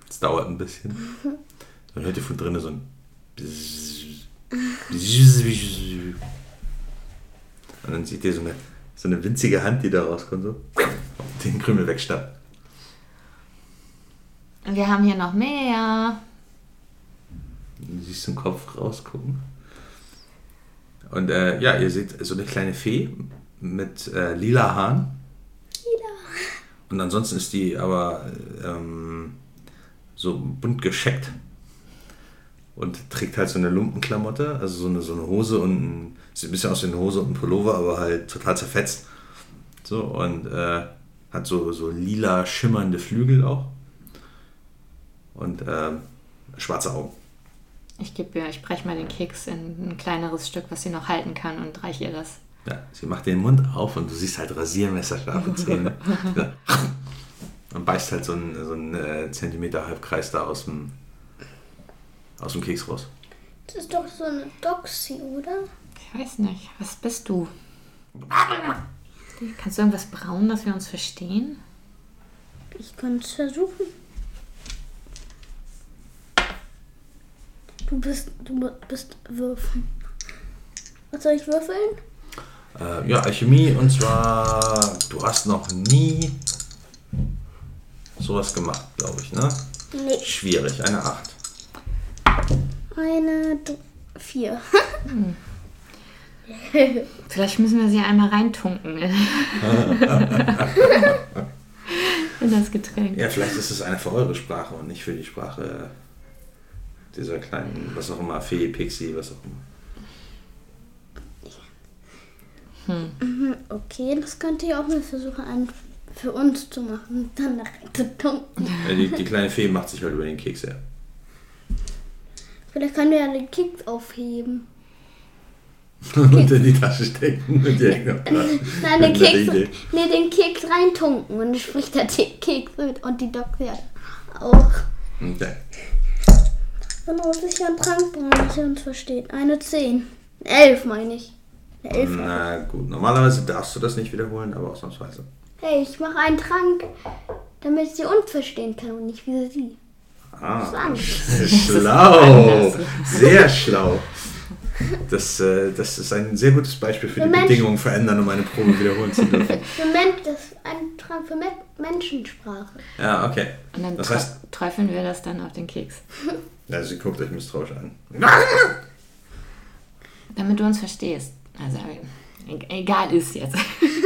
Es dauert ein bisschen. Dann hört ihr von drinnen so ein. Und dann seht ihr so eine, so eine winzige Hand, die da rauskommt, so. Und den Krümel wegstappt. Und wir haben hier noch mehr. Du siehst den Kopf rausgucken. Und äh, ja, ihr seht so eine kleine Fee mit äh, lila Haaren. Und ansonsten ist die aber ähm, so bunt gescheckt und trägt halt so eine Lumpenklamotte, also so eine, so eine Hose und ein, sieht ein bisschen aus wie eine Hose und ein Pullover, aber halt total zerfetzt. So und äh, hat so, so lila schimmernde Flügel auch und ähm, schwarze Augen. Ich gebe ihr, ich breche mal den Keks in ein kleineres Stück, was sie noch halten kann und reiche ihr das. Ja, sie macht den Mund auf und du siehst halt rasiermesserscharfe Zähne. Und beißt halt so einen, so einen äh, Zentimeter Halbkreis da aus dem, aus dem Keks raus. Das ist doch so eine Doxy, oder? Ich weiß nicht, was bist du? Kannst du irgendwas brauen, dass wir uns verstehen? Ich kann es versuchen. Du bist, du bist würfeln. Was soll ich würfeln? Äh, ja, Alchemie und zwar, du hast noch nie sowas gemacht, glaube ich, ne? Nee. Schwierig, eine 8. Eine, d- vier. Vielleicht müssen wir sie einmal reintunken in, das Getränk. Ja, vielleicht ist es eine für eure Sprache und nicht für die Sprache dieser kleinen, was auch immer, Fee, Pixie, was auch immer. Okay, das könnte ich auch mal versuchen, einen für uns zu machen und dann nachher zu tunken. Ja, die, die kleine Fee macht sich halt über den Keks her. Vielleicht können wir ja den Keks aufheben. und in die Tasche stecken und die hängen. Nein, den Keks, nee, den Keks reintunken und dann spricht der Keks mit und die Doxy ja auch. Okay. Dann muss ich ja einen Trank brauchen, dass ihr uns versteht. Eine 10. Elf meine ich. Eine Elf. Na gut, normalerweise darfst du das nicht wiederholen, aber ausnahmsweise. Hey, ich mache einen Trank, damit sie uns verstehen kann und nicht wie sie. Ah, schlau. Sehr schlau. Das, äh, das ist ein sehr gutes Beispiel für die Für Menschen. Bedingungen verändern, um eine Probe wiederholen zu dürfen. Für Mensch, das ist ein für Me Menschensprache. Ja, okay. Und dann Das heißt, träufeln wir das dann auf den Keks. also sie guckt euch misstrauisch an. Damit du uns verstehst. Also, e- egal ist jetzt.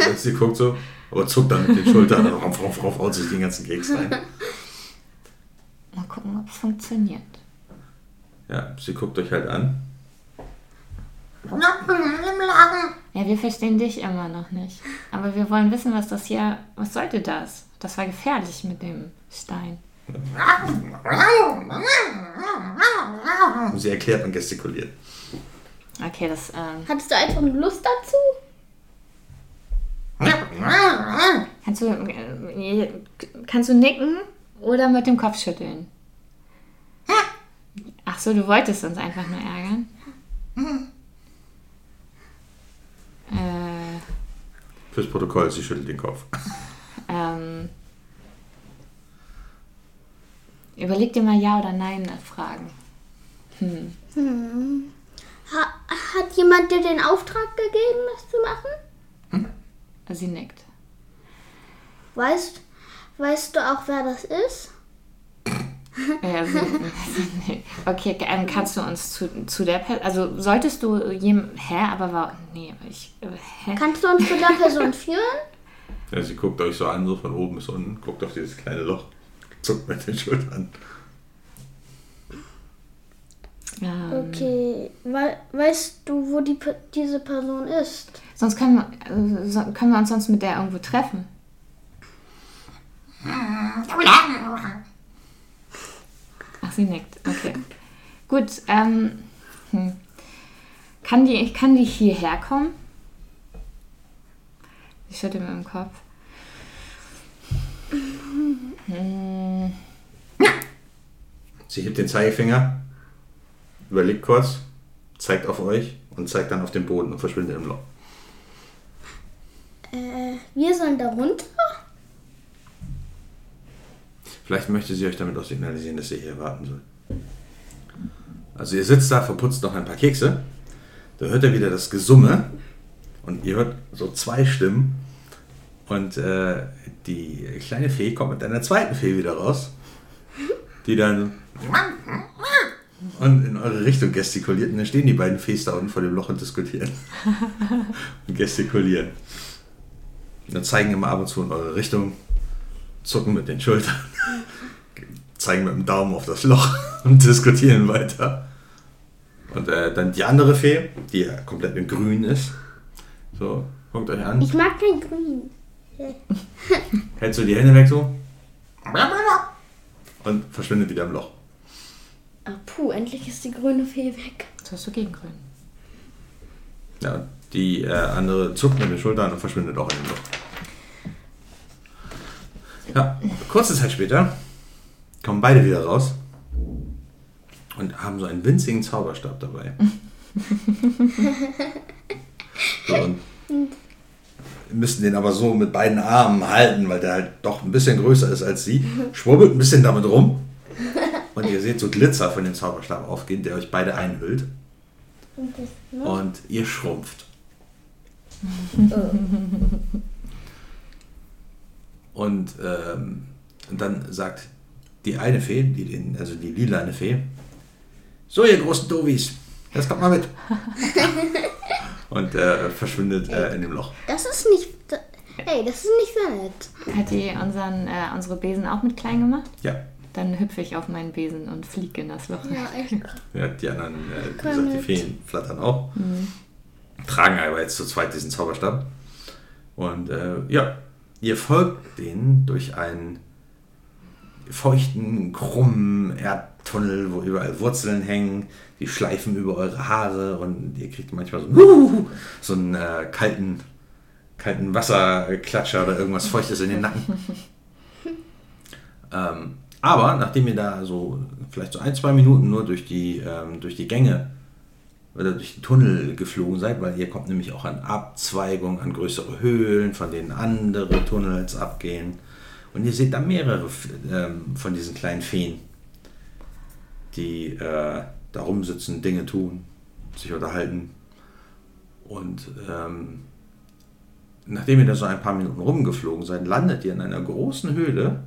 Und sie guckt so, aber zuckt dann mit den Schultern und rauf, rauf, rauf, haut sich den ganzen Keks rein. Mal gucken, ob es funktioniert. Ja, sie guckt euch halt an. Ja, wir verstehen dich immer noch nicht. Aber wir wollen wissen, was das hier. Was sollte das? Das war gefährlich mit dem Stein. Und sie erklärt und gestikuliert. Okay, das. Ähm, Hattest du einfach Lust dazu? kannst, du, äh, kannst du nicken oder mit dem Kopf schütteln? Ach so, du wolltest uns einfach nur ärgern? Äh, Fürs Protokoll, sie schüttelt den Kopf. ähm, überleg dir mal Ja oder Nein Fragen. Hm. Ha hat jemand dir den Auftrag gegeben, das zu machen? Sie nickt. Weißt, weißt du auch, wer das ist? Nee. okay, ähm, kannst du uns zu, zu der Person, also solltest du jem, hä, aber war, nee, ich, äh, hä? Kannst du uns zu der Person führen? Ja, sie guckt euch so an, so von oben bis unten, guckt auf dieses kleine Loch, zuckt mit den Schultern. Ähm, Okay, We weißt du, wo die, diese Person ist? Sonst können wir, äh, so, können wir uns sonst mit der irgendwo treffen. Ach, sie nickt, okay. Gut, ähm, hm. kann, die, kann die hierher kommen? Ich schüttel mit dem Kopf. Hm. Sie hebt den Zeigefinger, überlegt kurz, zeigt auf euch und zeigt dann auf den Boden und verschwindet im Loch. Äh, wir sollen da runter? Vielleicht möchte sie euch damit auch signalisieren, dass ihr hier warten sollt. Also ihr sitzt da, verputzt noch ein paar Kekse. Da hört ihr wieder das Gesumme und ihr hört so zwei Stimmen. Und äh, die kleine Fee kommt mit einer zweiten Fee wieder raus, die dann und in eure Richtung gestikuliert. Und dann stehen die beiden Fees da unten vor dem Loch und diskutieren. und gestikulieren. Und dann zeigen immer ab und zu in eure Richtung, zucken mit den Schultern, zeigen mit dem Daumen auf das Loch und diskutieren weiter. Und äh, dann die andere Fee, die ja komplett in grün ist. So, guckt euch an. Ich mag kein Grün. Hält so die Hände weg so. Und verschwindet wieder im Loch. Ah, puh, endlich ist die grüne Fee weg. Was hast du gegen Grün? Ja, die äh, andere zuckt mit den Schultern und verschwindet auch in den Luft. Ja, kurze Zeit später kommen beide wieder raus und haben so einen winzigen Zauberstab dabei. so, und müssen den aber so mit beiden Armen halten, weil der halt doch ein bisschen größer ist als sie. Schwurbelt ein bisschen damit rum. Und ihr seht so Glitzer von dem Zauberstab aufgehen, der euch beide einhüllt. Und ihr schrumpft. Und ähm, dann sagt die eine Fee, die den, also die lilane Fee, so ihr großen Dovis, jetzt kommt mal mit. Und äh, verschwindet äh, in dem Loch. Das ist nicht. Ey, das ist nicht so nett. Hat die unseren, äh, unsere Besen auch mit klein gemacht? Ja, Dann hüpfe ich auf meinen Besen und fliege in das Loch. Ja, echt. ja die anderen, äh, wie gesagt, die. Feen flattern auch. Tragen aber jetzt zu zweit diesen Zauberstab. Und äh, ja, ihr folgt denen durch einen feuchten, krummen Erdtunnel, wo überall Wurzeln hängen, die schleifen über eure Haare und ihr kriegt manchmal so, einen- so einen äh, kalten, kalten Wasserklatscher oder irgendwas Feuchtes in den Nacken. ähm, aber nachdem ihr da so vielleicht so ein, zwei Minuten nur durch die, ähm, durch die Gänge oder durch den Tunnel geflogen seid, weil ihr kommt nämlich auch an Abzweigungen, an größere Höhlen, von denen andere Tunnels abgehen. Und ihr seht da mehrere ähm, von diesen kleinen Feen, die äh, da rumsitzen, Dinge tun, sich unterhalten. Und ähm, nachdem ihr da so ein paar Minuten rumgeflogen seid, landet ihr in einer großen Höhle,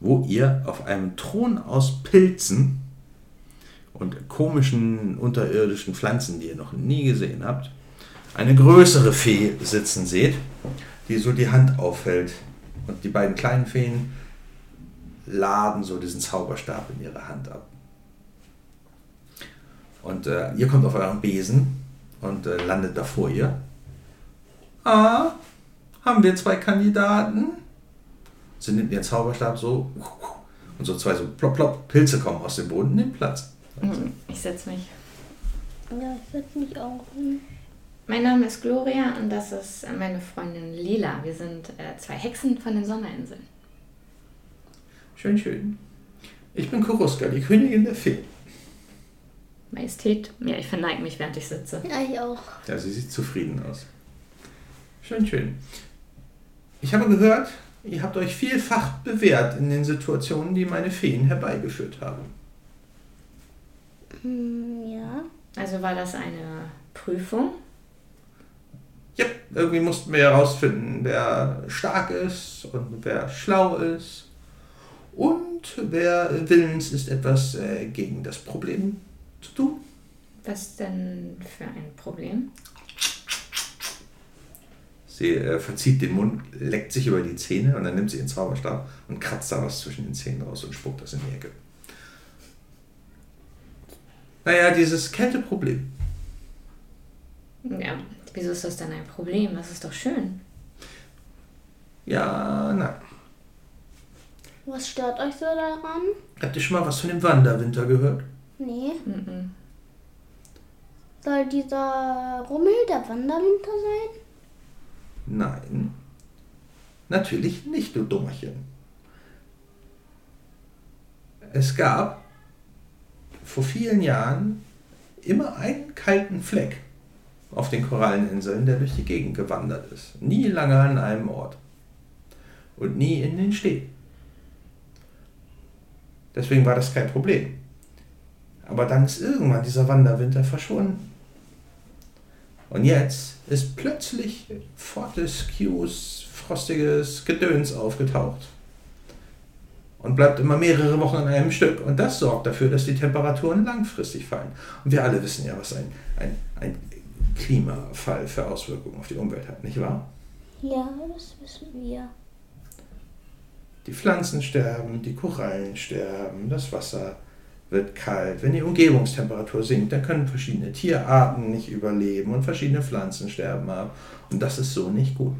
wo ihr auf einem Thron aus Pilzen und komischen unterirdischen Pflanzen, die ihr noch nie gesehen habt, eine größere Fee sitzen seht, die so die Hand aufhält. Und die beiden kleinen Feen laden so diesen Zauberstab in ihre Hand ab. Und äh, ihr kommt auf euren Besen und äh, landet da vor ihr. Ah, haben wir zwei Kandidaten? Sie nimmt ihren Zauberstab so und so zwei so plopp plopp Pilze kommen aus dem Boden, nimmt Platz. Mhm. Ich setze mich. Ja, ich setze mich auch hin. Mein Name ist Gloria und das ist meine Freundin Lila. Wir sind äh, zwei Hexen von den Sommerinseln. Schön, schön. Ich bin Kuruska, die Königin der Feen. Majestät. Ja, ich verneige mich, während ich sitze. Ja, ich auch. Ja, sie sieht zufrieden aus. Schön, schön. Ich habe gehört, ihr habt euch vielfach bewährt in den Situationen, die meine Feen herbeigeführt haben. Hm, ja. Also war das eine Prüfung? Ja, irgendwie mussten wir herausfinden, wer stark ist und wer schlau ist und wer willens ist, etwas äh, gegen das Problem zu tun. Was denn für ein Problem? Sie äh, verzieht den Mund, leckt sich über die Zähne und dann nimmt sie ihren Zauberstab und kratzt da was zwischen den Zähnen raus und spuckt das in die Ecke. Naja, dieses Kälteproblem. Ja, wieso ist das denn ein Problem? Das ist doch schön. Ja, na. Was stört euch so daran? Habt ihr schon mal was von dem Wanderwinter gehört? Nee. Mhm. Soll dieser Rummel der Wanderwinter sein? Nein. Natürlich nicht, du Dummerchen. Es gab vor vielen Jahren immer einen kalten Fleck auf den Koralleninseln, der durch die Gegend gewandert ist. Nie lange an einem Ort. Und nie in den Städten. Deswegen war das kein Problem. Aber dann ist irgendwann dieser Wanderwinter verschwunden. Und jetzt ist plötzlich Fortescues frostiges Gedöns aufgetaucht. Und bleibt immer mehrere Wochen an einem Stück. Und das sorgt dafür, dass die Temperaturen langfristig fallen. Und wir alle wissen ja, was ein, ein, ein Klimafall für Auswirkungen auf die Umwelt hat, nicht wahr? Ja, das wissen wir. Die Pflanzen sterben, die Korallen sterben, das Wasser wird kalt. Wenn die Umgebungstemperatur sinkt, dann können verschiedene Tierarten nicht überleben und verschiedene Pflanzen sterben ab. Und das ist so nicht gut.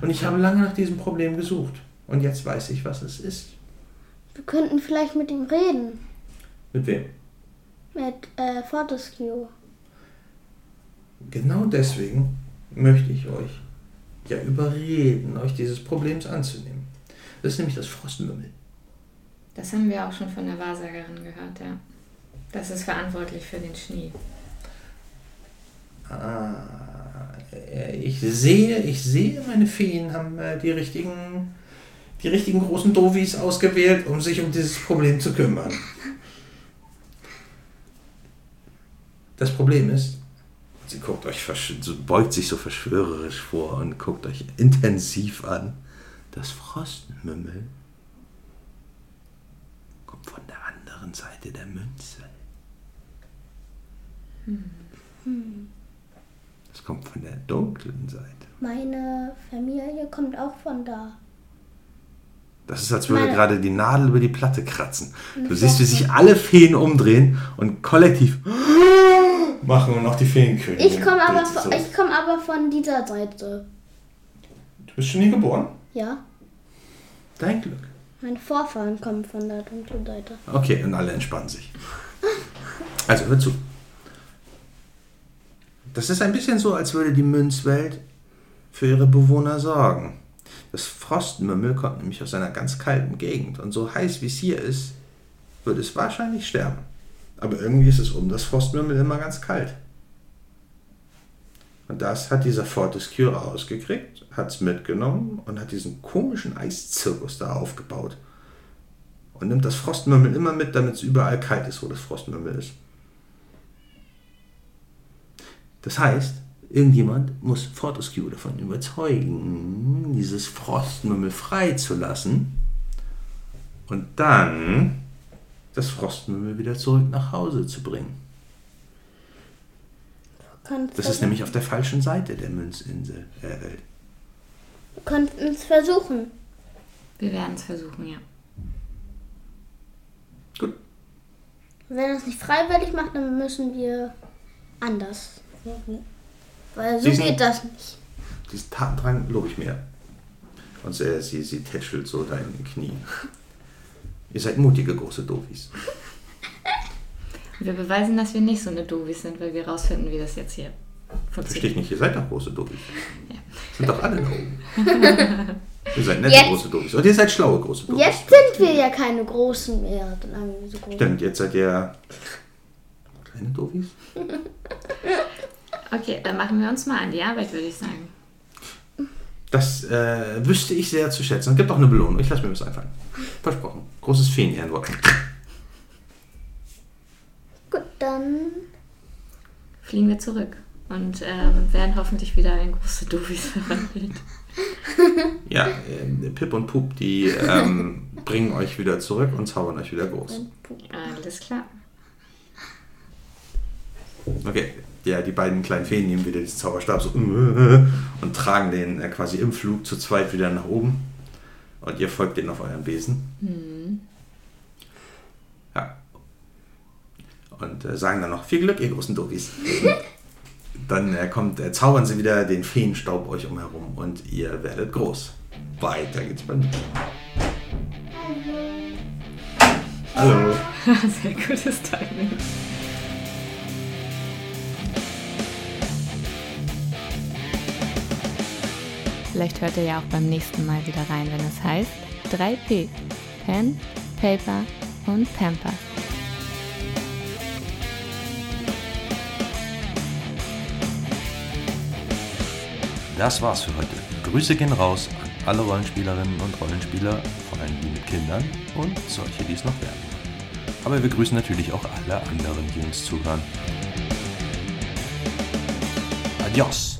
Und ich habe lange nach diesem Problem gesucht. Und jetzt weiß ich, was es ist. Wir könnten vielleicht mit ihm reden. Mit wem? Mit äh, Fortescue. Genau deswegen möchte ich euch ja überreden, euch dieses Problems anzunehmen. Das ist nämlich das Frostmümmel. Das haben wir auch schon von der Wahrsagerin gehört, ja. Das ist verantwortlich für den Schnee. Ah, ich sehe, ich sehe, meine Feen haben äh, die richtigen, die richtigen großen Dovis ausgewählt, um sich um dieses Problem zu kümmern. Das Problem ist, sie guckt euch, beugt sich so verschwörerisch vor und guckt euch intensiv an. Das Frostmümmel kommt von der anderen Seite der Münze. Das kommt von der dunklen Seite. Meine Familie kommt auch von da. Das ist, als würde gerade die Nadel über die Platte kratzen. Du siehst, wie sich alle Feen umdrehen und kollektiv machen und noch die Feenkönigin. Ich komme aber, von- ich komm aber von dieser Seite. Du bist schon hier geboren? Ja. Dein Glück. Meine Vorfahren kommen von der dunklen Seite. Okay, und alle entspannen sich. Also, hör zu. Das ist ein bisschen so, als würde die Münzwelt für ihre Bewohner sorgen. Das Frostmümmel kommt nämlich aus einer ganz kalten Gegend und so heiß wie es hier ist, wird es wahrscheinlich sterben. Aber irgendwie ist es um das Frostmümmel immer ganz kalt. Und das hat dieser Fortescue rausgekriegt, hat es mitgenommen und hat diesen komischen Eiszirkus da aufgebaut. Und nimmt das Frostmümmel immer mit, damit es überall kalt ist, wo das Frostmümmel ist. Das heißt, irgendjemand muss Fortescue davon überzeugen, dieses Frostmümmel freizulassen und dann das Frostmümmel wieder zurück nach Hause zu bringen. Das ist nämlich auf der falschen Seite der Münzinsel. Äh, Welt. könnten es versuchen. Wir werden es versuchen, ja. Gut. Wenn er es nicht freiwillig macht, dann müssen wir anders wirken. Weil so Diesen- geht das nicht. Diesen Tatendrang lobe ich mir. Und sie, sie, sie tätschelt so deinen Knie. Ihr seid mutige große Dofis. Und wir beweisen, dass wir nicht so eine Dovis sind, weil wir rausfinden, wie das jetzt hier Verstehe ich funktioniert. nicht, ihr seid doch große Dofis. Ja. Sind doch alle da oben. ihr seid nette Jetzt- große Dofis. Und ihr seid schlaue große Dofis. Jetzt sind wir ja keine Großen mehr. So groß. Stimmt, jetzt seid ihr kleine Dofis. Okay, dann machen wir uns mal an die Arbeit, würde ich sagen. Das äh, wüsste ich sehr zu schätzen. Es gibt auch eine Belohnung. Ich lasse mir was einfallen. Versprochen. Großes Feen-Ehrenwort. Gut, dann Fliegen wir zurück und ähm, werden hoffentlich wieder in große Dovis verwandelt. Ja, äh, Pip und Pup, die ähm, bringen euch wieder zurück und zaubern euch wieder groß. Alles klar. Okay, ja, die beiden kleinen Feen nehmen wieder diesen Zauberstab so und tragen den äh, quasi im Flug zu zweit wieder nach oben. Und ihr folgt denen auf euren Besen. Ja. Und äh, sagen dann noch viel Glück, ihr großen Dofis. dann äh, kommt, äh, zaubern sie wieder den Feenstaub euch umherum und ihr werdet groß. Weiter geht's beim nächsten Mal. Hallo. Sehr gutes Timing. Vielleicht hört ihr ja auch beim nächsten Mal wieder rein, wenn es heißt 3P. Pen, Paper und Pamper. Das war's für heute. Grüße gehen raus an alle Rollenspielerinnen und Rollenspieler, vor allem die mit Kindern und solche, die es noch werden. Aber wir grüßen natürlich auch alle anderen, die uns zuhören. Adios!